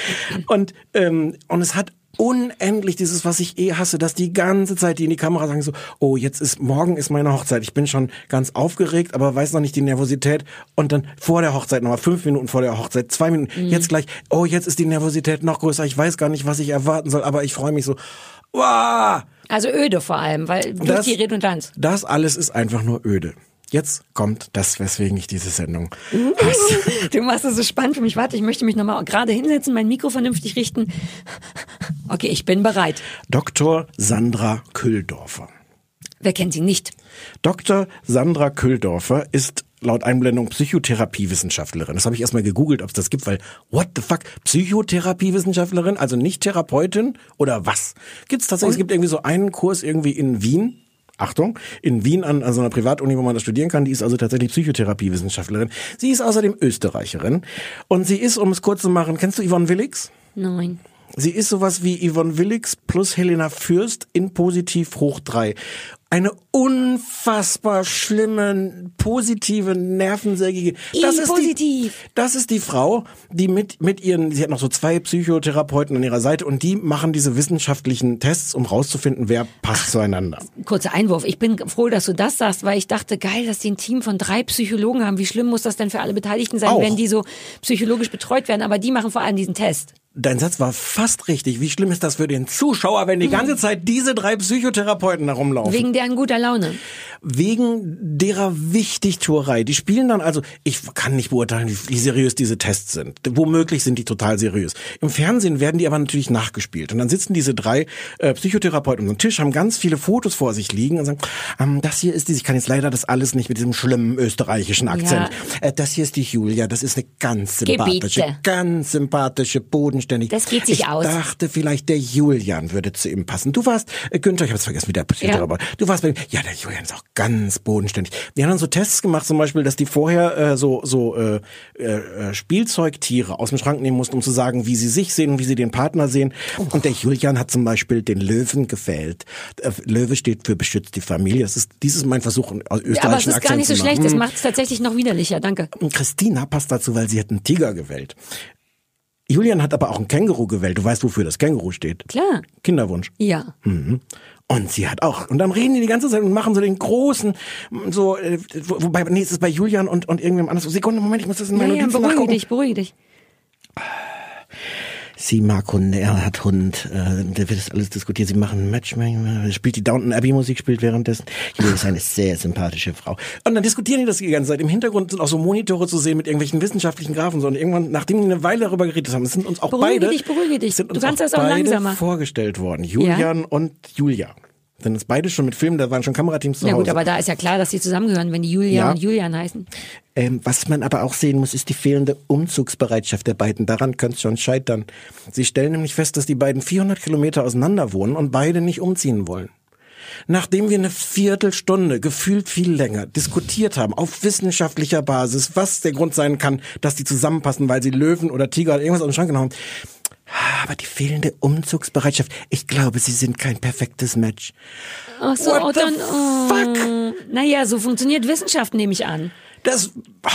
und, ähm, und es hat unendlich dieses, was ich eh hasse, dass die ganze Zeit die in die Kamera sagen so, oh, jetzt ist, morgen ist meine Hochzeit. Ich bin schon ganz aufgeregt, aber weiß noch nicht die Nervosität. Und dann vor der Hochzeit nochmal fünf Minuten vor der Hochzeit, zwei Minuten, Mhm. jetzt gleich, oh, jetzt ist die Nervosität noch größer. Ich weiß gar nicht, was ich erwarten soll, aber ich freue mich so. Wow! Also öde vor allem, weil durch Das- die Redundanz. Das alles ist einfach nur öde. Jetzt kommt das, weswegen ich diese Sendung hasse. Du machst es so spannend für mich. Warte, ich möchte mich nochmal gerade hinsetzen, mein Mikro vernünftig richten. Okay, ich bin bereit. Dr. Sandra Külldorfer. Wer kennt sie nicht? Dr. Sandra Külldorfer ist laut Einblendung Psychotherapiewissenschaftlerin. Das habe ich erstmal gegoogelt, ob es das gibt, weil what the fuck? Psychotherapiewissenschaftlerin, also nicht Therapeutin oder was? Gibt's tatsächlich, es gibt irgendwie so einen Kurs irgendwie in Wien. Achtung, in Wien an, an so einer Privatuni, wo man das studieren kann, die ist also tatsächlich Psychotherapiewissenschaftlerin. Sie ist außerdem Österreicherin und sie ist, um es kurz zu machen, kennst du Yvonne Willix? Nein. Sie ist sowas wie Yvonne Willix plus Helena Fürst in positiv hoch drei. Eine unfassbar schlimme, positive, nervensägige. Das ist positiv. Die, das ist die Frau, die mit, mit ihren, sie hat noch so zwei Psychotherapeuten an ihrer Seite und die machen diese wissenschaftlichen Tests, um rauszufinden, wer passt zueinander. Kurzer Einwurf. Ich bin froh, dass du das sagst, weil ich dachte, geil, dass die ein Team von drei Psychologen haben. Wie schlimm muss das denn für alle Beteiligten sein, Auch. wenn die so psychologisch betreut werden? Aber die machen vor allem diesen Test. Dein Satz war fast richtig. Wie schlimm ist das für den Zuschauer, wenn die ganze Zeit diese drei Psychotherapeuten da rumlaufen? Wegen deren guter Laune. wegen derer Wichtigtuerei. Die spielen dann also, ich kann nicht beurteilen, wie, seriös diese Tests sind. Womöglich sind die total seriös. Im Fernsehen werden die aber natürlich nachgespielt. Und dann sitzen diese drei äh, Psychotherapeuten um den Tisch, haben ganz viele Fotos vor sich liegen und sagen, ähm, das hier ist die, ich kann jetzt leider das alles nicht mit diesem schlimmen österreichischen Akzent. Äh, das hier ist die Julia, das ist eine ganz sympathische, Gebiete. ganz sympathische, bodenständige. Das geht sich ich aus. dachte, vielleicht der Julian würde zu ihm passen. Du warst, äh, Günther, ich habe vergessen, wie der Psychotherapeut. Du warst bei ihm. Ja, der Julian ist auch ganz bodenständig. Die haben dann so Tests gemacht, zum Beispiel, dass die vorher äh, so so äh, äh, äh, Spielzeugtiere aus dem Schrank nehmen mussten, um zu sagen, wie sie sich sehen und wie sie den Partner sehen. Und der Julian hat zum Beispiel den Löwen gefällt. Äh, Löwe steht für beschützt die Familie. Das ist dieses ist mein Versuch, einen österreichischen Aber es ist Akzent gar nicht so schlecht. Das macht es tatsächlich noch widerlicher. Danke. Und Christina passt dazu, weil sie hat einen Tiger gewählt. Julian hat aber auch ein Känguru gewählt. Du weißt, wofür das Känguru steht. Klar. Kinderwunsch. Ja. Mhm. Und sie hat auch. Und dann reden die die ganze Zeit und machen so den großen, so, äh, wo- wobei, nee, es ist bei Julian und, und irgendwem anders. Sekunde, Moment, ich muss das in Ja, meine ja, Notizen beruhige nachgucken. dich, beruhige dich. Sie mag Hunde, er hat Hund, äh, da wird das alles diskutiert. Sie machen Matchmaking, äh, spielt die Downton Abbey Musik, spielt währenddessen. Julia ist eine sehr sympathische Frau. Und dann diskutieren die das die ganze Zeit. Im Hintergrund sind auch so Monitore zu sehen mit irgendwelchen wissenschaftlichen Graphen. So. Und irgendwann, nachdem die eine Weile darüber geredet haben, sind uns auch Beruhige beide, dich, beruhige dich. sind Du uns kannst auch das auch beide langsamer. vorgestellt worden. Julian und Julia. Sind uns beide schon mit Filmen, da waren schon Kamerateams zu Ja gut, aber da ist ja klar, dass die zusammengehören, wenn die Julia Ja. und Julian heißen. Ähm, was man aber auch sehen muss, ist die fehlende Umzugsbereitschaft der beiden. Daran könnte es schon scheitern. Sie stellen nämlich fest, dass die beiden 400 Kilometer auseinander wohnen und beide nicht umziehen wollen. Nachdem wir eine Viertelstunde, gefühlt viel länger, diskutiert haben, auf wissenschaftlicher Basis, was der Grund sein kann, dass die zusammenpassen, weil sie Löwen oder Tiger oder irgendwas aus dem Schrank genommen haben. Aber die fehlende Umzugsbereitschaft. Ich glaube, sie sind kein perfektes Match. Ach so, What oh, the dann, oh. Naja, so funktioniert Wissenschaft, nehme ich an. Das. Oh.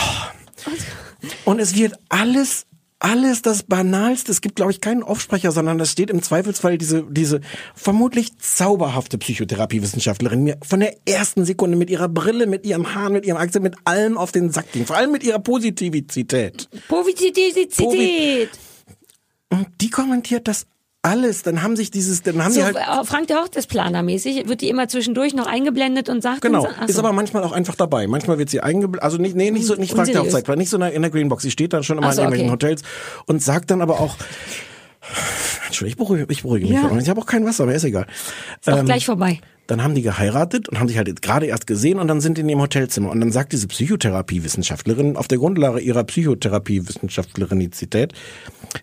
Und es wird alles, alles das Banalste. Es gibt, glaube ich, keinen Aufsprecher, sondern es steht im Zweifelsfall diese, diese vermutlich zauberhafte Psychotherapiewissenschaftlerin mir von der ersten Sekunde mit ihrer Brille, mit ihrem Haaren, mit ihrem Akzent, mit allem auf den Sack ging. Vor allem mit ihrer Positivität. Positivität. Und die kommentiert das alles. Dann haben sich dieses, dann haben So, sie halt. äh, Frank der Hochzeitsplaner mäßig wird die immer zwischendurch noch eingeblendet und sagt Genau, ach ist aber manchmal auch einfach dabei. Manchmal wird sie eingeblendet, also nicht, nee, nicht so, nicht fragt der. Hochzeit, nicht so in der- Greenbox. Sie steht dann schon immer so, in irgendwelchen okay. Hotels und sagt dann aber auch, Entschuldigung, ich beruhige, ich beruhige mich. Ja. Ich habe auch kein Wasser, aber ist egal. ist Ähm, gleich vorbei. Dann haben die geheiratet und haben sich halt gerade erst gesehen und dann sind die in ihrem Hotelzimmer. Und dann sagt diese Psychotherapiewissenschaftlerin auf der Grundlage ihrer Psychotherapiewissenschaftlerizität,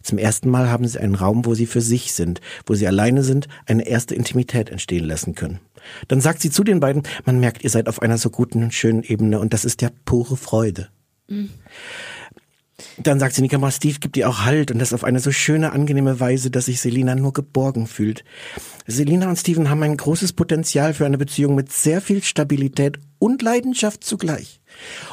zum ersten Mal haben sie einen Raum, wo sie für sich sind, wo sie alleine sind, eine erste Intimität entstehen lassen können. Dann sagt sie zu den beiden, man merkt, ihr seid auf einer so guten und schönen Ebene und das ist ja pure Freude. Dann sagt sie in die Kamera, Steve gibt ihr auch Halt und das auf eine so schöne, angenehme Weise, dass sich Selina nur geborgen fühlt. Selina und Steven haben ein großes Potenzial für eine Beziehung mit sehr viel Stabilität und Leidenschaft zugleich.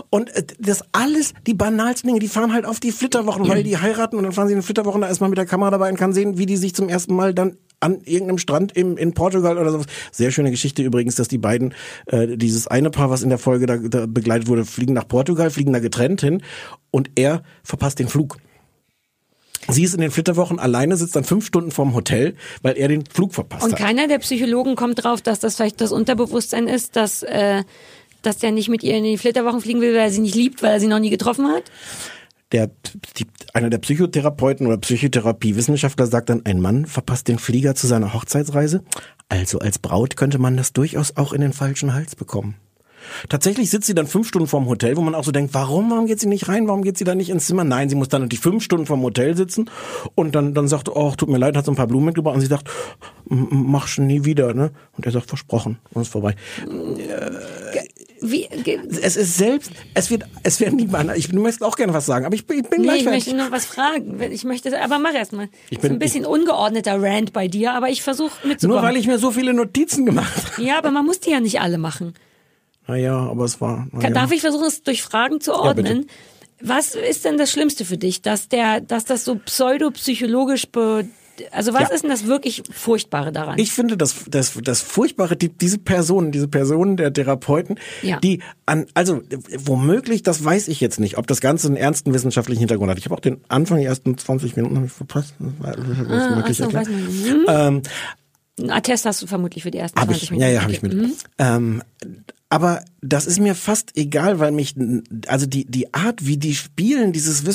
Und äh, das alles, die banalsten Dinge, die fahren halt auf die Flitterwochen, weil die heiraten und dann fahren sie in den Flitterwochen da erstmal mit der Kamera dabei und kann sehen, wie die sich zum ersten Mal dann an irgendeinem Strand im, in Portugal oder sowas. Sehr schöne Geschichte übrigens, dass die beiden, äh, dieses eine Paar, was in der Folge da, da begleitet wurde, fliegen nach Portugal, fliegen da getrennt hin und er verpasst den Flug. Sie ist in den Flitterwochen alleine, sitzt dann fünf Stunden vorm Hotel, weil er den Flug verpasst Und hat. keiner der Psychologen kommt drauf, dass das vielleicht das Unterbewusstsein ist, dass, äh, dass der nicht mit ihr in die Flitterwochen fliegen will, weil er sie nicht liebt, weil er sie noch nie getroffen hat. Der, die, einer der Psychotherapeuten oder Psychotherapiewissenschaftler sagt dann, ein Mann verpasst den Flieger zu seiner Hochzeitsreise. Also als Braut könnte man das durchaus auch in den falschen Hals bekommen. Tatsächlich sitzt sie dann fünf Stunden vorm Hotel, wo man auch so denkt, warum, warum geht sie nicht rein, warum geht sie da nicht ins Zimmer? Nein, sie muss dann natürlich fünf Stunden vorm Hotel sitzen und dann, dann sagt, oh, tut mir leid, hat so ein paar Blumen mitgebracht und sie sagt, "M- m- mach schon nie wieder, ne? Und er sagt, versprochen, und ist vorbei. Wie, Es ist selbst, es wird, es werden die Männer, ich möchte auch gerne was sagen, aber ich bin, ich bin Nee, gleich ich möchte noch was fragen. Ich möchte, aber mach erst mal. Ich ist bin- ein bisschen ungeordneter Rant bei dir, aber ich versuche mitzukommen. Nur weil ich mir so viele Notizen gemacht habe. ja, aber man muss die ja nicht alle machen. Naja, aber es war. Ja. Darf ich versuchen, es durch Fragen zu ordnen? Was ist denn das Schlimmste für dich, dass der, dass das so pseudopsychologisch be, also was Ja. ist denn das wirklich Furchtbare daran? Ich finde das, das, das Furchtbare, die, diese Personen, diese Personen der Therapeuten, Ja. die an, also womöglich, das weiß ich jetzt nicht, ob das Ganze einen ernsten wissenschaftlichen Hintergrund hat. Ich habe auch den Anfang, die ersten 20 Minuten habe ich verpasst. Das Ah, ach so, weiß nicht. Ähm, Ein Attest hast du vermutlich für die ersten Habe 20 ich, Minuten. ja, ja, habe ich mit. Mhm. Ähm, aber das ist mir fast egal, weil mich, also die, die Art, wie die spielen, dieses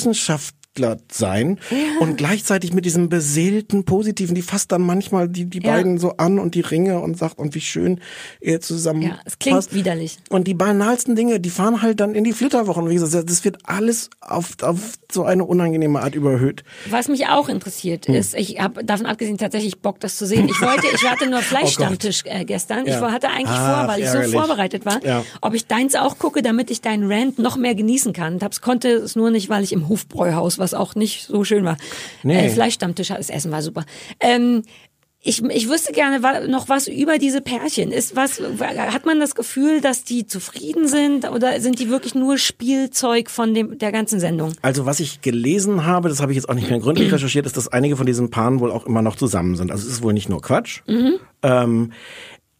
Wissenschaftler sein und gleichzeitig mit diesem beseelten, positiven, die fasst dann manchmal die, die Ja. beiden so an und die Ringe und sagt, und wie schön ihr zusammen Ja, es klingt passt. widerlich. Und die banalsten Dinge, die fahren halt dann in die Flitterwochen. Wie gesagt, das wird alles auf, auf so eine unangenehme Art überhöht. Was mich auch interessiert Hm. ist, ich habe davon abgesehen tatsächlich Bock, das zu sehen. Ich wollte, ich hatte nur Fleischstammtisch äh, gestern. Ich Oh Ja. hatte eigentlich Ach, vor, weil ich ärgerlich. so vorbereitet war, Ja. ob ich deins auch gucke, damit ich deinen Rant noch mehr genießen kann. Hab's konnte es nur nicht, weil ich im Hofbräuhaus, was auch nicht so schön war. Nee. Äh, Fleischstammtisch, das Essen war super. Ähm, ich, ich wüsste gerne noch was über diese Pärchen. Ist was, hat man das Gefühl, dass die zufrieden sind oder sind die wirklich nur Spielzeug von dem, der ganzen Sendung? Also was ich gelesen habe, das habe ich jetzt auch nicht mehr gründlich recherchiert, ist, dass einige von diesen Paaren wohl auch immer noch zusammen sind. Also es ist wohl nicht nur Quatsch. Ähm,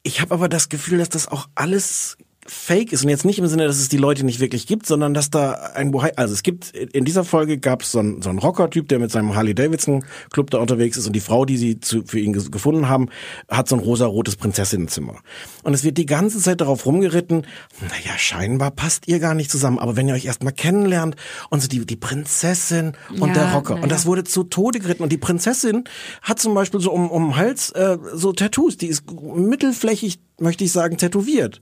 ich habe aber das Gefühl, dass das auch alles fake ist und jetzt nicht im Sinne, dass es die Leute nicht wirklich gibt, sondern dass da ein also es gibt in dieser Folge gab es so einen, so einen Rocker-Typ, der mit seinem Harley Davidson Club da unterwegs ist und die Frau, die sie zu, für ihn gefunden haben, hat so ein rosa-rotes Prinzessinnenzimmer. Und es wird die ganze Zeit darauf rumgeritten, naja scheinbar passt ihr gar nicht zusammen, aber wenn ihr euch erstmal kennenlernt und so die die Prinzessin und Ja, der Rocker naja. und das wurde zu Tode geritten und die Prinzessin hat zum Beispiel so um, um den Hals äh, so Tattoos, die ist mittelflächig, möchte ich sagen, tätowiert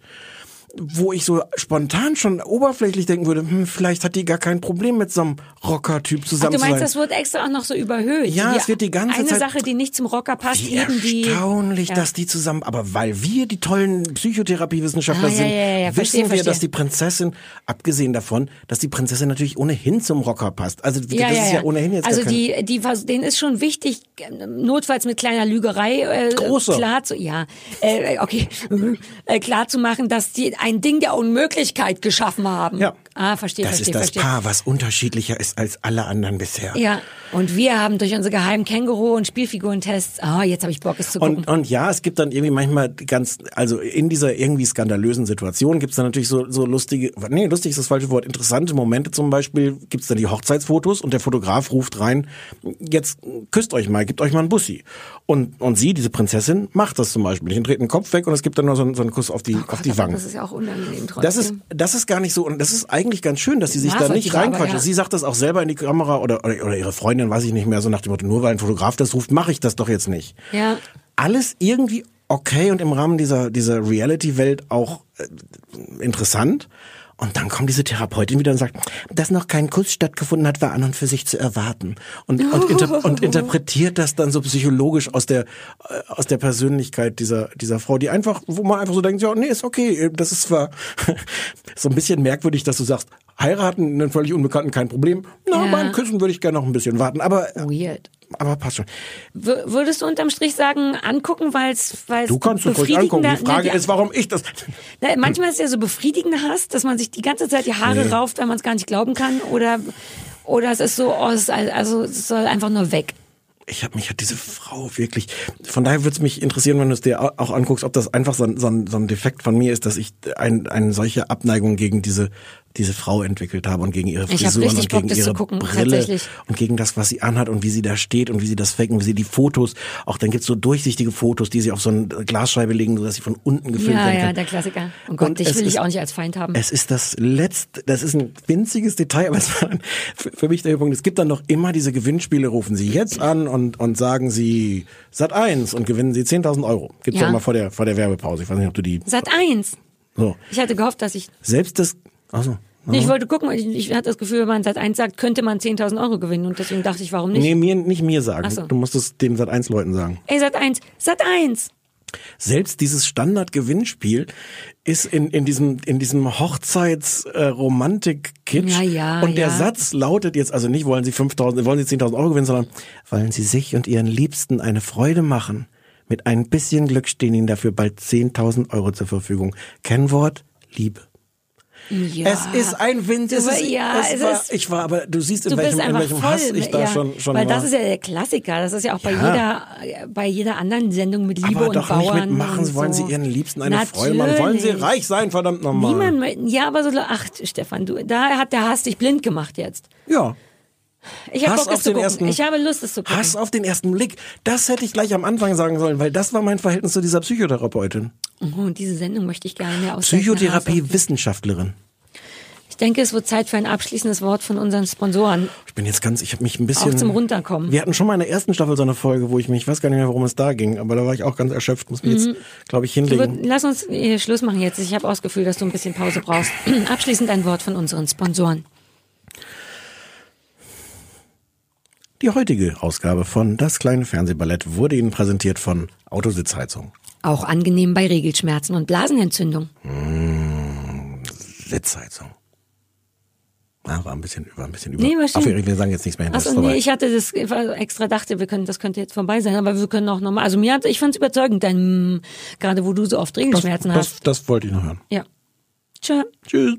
wo ich so spontan schon oberflächlich denken würde, hm, vielleicht hat die gar kein Problem mit so einem Rocker-Typ Ach, zusammen du zu meinst, das wird extra auch noch so überhöht. Ja, es wird die ganze eine Zeit- Sache, die nicht zum Rocker passt, Wie eben die. erstaunlich, Ja. dass die zusammen, aber weil wir die tollen Psychotherapiewissenschaftler Ah, sind, ja, ja, wissen verstehe, wir, verstehe. dass die Prinzessin, abgesehen davon, dass die Prinzessin natürlich ohnehin zum Rocker passt. Also das ist ja. ohnehin jetzt also die, die, denen ist schon wichtig, notfalls mit kleiner Lügerei äh, Große. klar zu, ja, äh, okay, äh, klar zu machen, dass die ein Ding der Unmöglichkeit geschaffen haben. Ja. Ah, verstehe, das verstehe, ist das verstehe. Paar, was unterschiedlicher ist als alle anderen bisher. Ja, und wir haben durch unsere geheimen Känguru- und Spielfigurentests, ah, jetzt habe ich Bock, es zu gucken. Und, und ja, es gibt dann irgendwie manchmal ganz, also in dieser irgendwie skandalösen Situation gibt's dann natürlich so, so lustige, nee, lustig ist das falsche Wort, interessante Momente zum Beispiel, gibt's dann die Hochzeitsfotos und der Fotograf ruft rein, jetzt küsst euch mal, gebt euch mal einen Bussi. Und, und sie, diese Prinzessin, macht das zum Beispiel. Ich dreht den Kopf weg und es gibt dann nur so einen, so einen Kuss auf die, auf die Wangen. Das ist ja auch unangenehm trotzdem. Das ist, das ist gar nicht so, und das ist eigentlich ganz schön, dass sie sich da nicht Nachvollziehbar, aber reinquatschen. ja. Sie sagt das auch selber in die Kamera oder, oder, oder ihre Freundin, weiß ich nicht mehr, so nach dem Motto, nur weil ein Fotograf das ruft, mache ich das doch jetzt nicht. Ja. Alles irgendwie okay und im Rahmen dieser, dieser Reality-Welt auch äh, interessant. Und dann kommt diese Therapeutin wieder und sagt, dass noch kein Kuss stattgefunden hat, war an und für sich zu erwarten. Und, und, inter und interpretiert das dann so psychologisch aus der, äh, aus der Persönlichkeit dieser, dieser Frau, die einfach, wo man einfach so denkt, ja, nee, ist okay. Das ist zwar so ein bisschen merkwürdig, dass du sagst, heiraten einen völlig Unbekannten, kein Problem. Na, Ja. beim Küssen würde ich gerne noch ein bisschen warten. Aber, Weird. aber passt schon. W würdest du unterm Strich sagen, angucken, weil es Du kannst es ruhig angucken. Die Frage ist, warum ich das... Na, manchmal ist es ja so befriedigender Hass, dass man sich die ganze Zeit die Haare Nee. rauft, wenn man es gar nicht glauben kann. Oder, oder es ist so, oh, es ist, al- also es soll einfach nur weg. ich habe mich hat diese Frau wirklich. Von daher würde es mich interessieren, wenn du es dir au- auch anguckst, ob das einfach so ein, so ein, so ein Defekt von mir ist, dass ich ein, eine solche Abneigung gegen diese diese Frau entwickelt habe und gegen ihre Ich Frisur und Bock, gegen zu ihre gucken, Brille und gegen das, was sie anhat und wie sie da steht und wie sie das faken, wie sie die Fotos. Auch dann gibt's so durchsichtige Fotos, die sie auf so eine Glasscheibe legen, sodass sie von unten gefilmt Ja, werden ja, kann. der Klassiker. Oh Gott, Und dich will ich ist- auch nicht als Feind haben. Es ist das letzte, das ist ein winziges Detail, aber es war ein- für, mich der Höhepunkt. Es gibt dann noch immer diese Gewinnspiele, rufen Sie jetzt an und, und sagen Sie Sat 1 und gewinnen Sie 10.000 Euro. Gibt's Ja. ja immer vor der, vor der Werbepause. Ich weiß nicht, ob du die, Sat eins. So. Ich hatte gehofft, dass ich. Selbst das, also. Nee, ich wollte gucken, ich, ich hatte das Gefühl, wenn man Sat 1 sagt, könnte man 10.000 Euro gewinnen und deswegen dachte ich, warum nicht? Nee, mir, nicht mir sagen. So. Du musst es den Sat 1 Leuten sagen. Ey, Sat 1, Sat 1! Selbst dieses Standard-Gewinnspiel ist in, in diesem, in diesem Hochzeits-Romantik-Kitsch. Ja, ja, Und der ja. Satz lautet jetzt also nicht, wollen Sie 5.000, wollen Sie 10.000 Euro gewinnen, sondern wollen Sie sich und Ihren Liebsten eine Freude machen. Mit ein bisschen Glück stehen Ihnen dafür bald 10.000 Euro zur Verfügung. Kennwort, Liebe. Ja. Es ist ein Wind. Es ist, ja, es es war, ist- ich war, aber du siehst, in Du welchem, in welchem voll, Hass ich da ja, schon, schon weil war. das ist ja der Klassiker. Das ist ja auch bei jeder, bei jeder anderen Sendung mit Liebe aber und doch Bauern. nicht mitmachen, und wollen so. Sie Ihren Liebsten eine Freude machen. Wollen Sie reich sein, verdammt nochmal. Niemand, ja, aber so, ach, Stefan, du, da hat der Hass dich blind gemacht jetzt. Ja. Ich habe Hass Bock, auf den gucken. ersten- Ich habe Lust, es zu gucken. Hass auf den ersten Blick. Das hätte ich gleich am Anfang sagen sollen, weil das war mein Verhältnis zu dieser Psychotherapeutin. Oh, und diese Sendung möchte ich gerne mehr auswählen. Psychotherapie-Wissenschaftlerin. Ich denke, es wird Zeit für ein abschließendes Wort von unseren Sponsoren. Ich bin jetzt ganz, ich habe mich ein bisschen. Auch zum Runterkommen. Wir hatten schon mal in der ersten Staffel so eine Folge, wo ich mich, ich weiß gar nicht mehr, worum es da ging, aber da war ich auch ganz erschöpft, muss mich jetzt, glaube ich, hinlegen. würd, lass uns äh, Schluss machen jetzt. Ich habe auch das Gefühl, dass du ein bisschen Pause brauchst. Abschließend ein Wort von unseren Sponsoren. Die heutige Ausgabe von Das kleine Fernsehballett wurde Ihnen präsentiert von Autositzheizung. Auch angenehm bei Regelschmerzen und Blasenentzündung. Sitzheizung. Ah, war ein bisschen über, ein bisschen über. Nee, war. Aufgeregt, wir sagen jetzt nichts mehr hin. das Achso, nee, ich hatte das extra dachte, wir können, das könnte jetzt vorbei sein, aber wir können auch nochmal. Also mir hat, ich fand es überzeugend, dein, mm, gerade wo du so oft das, Regelschmerzen das, hast. das wollte ich noch hören. Ja. Tschö. Tschüss.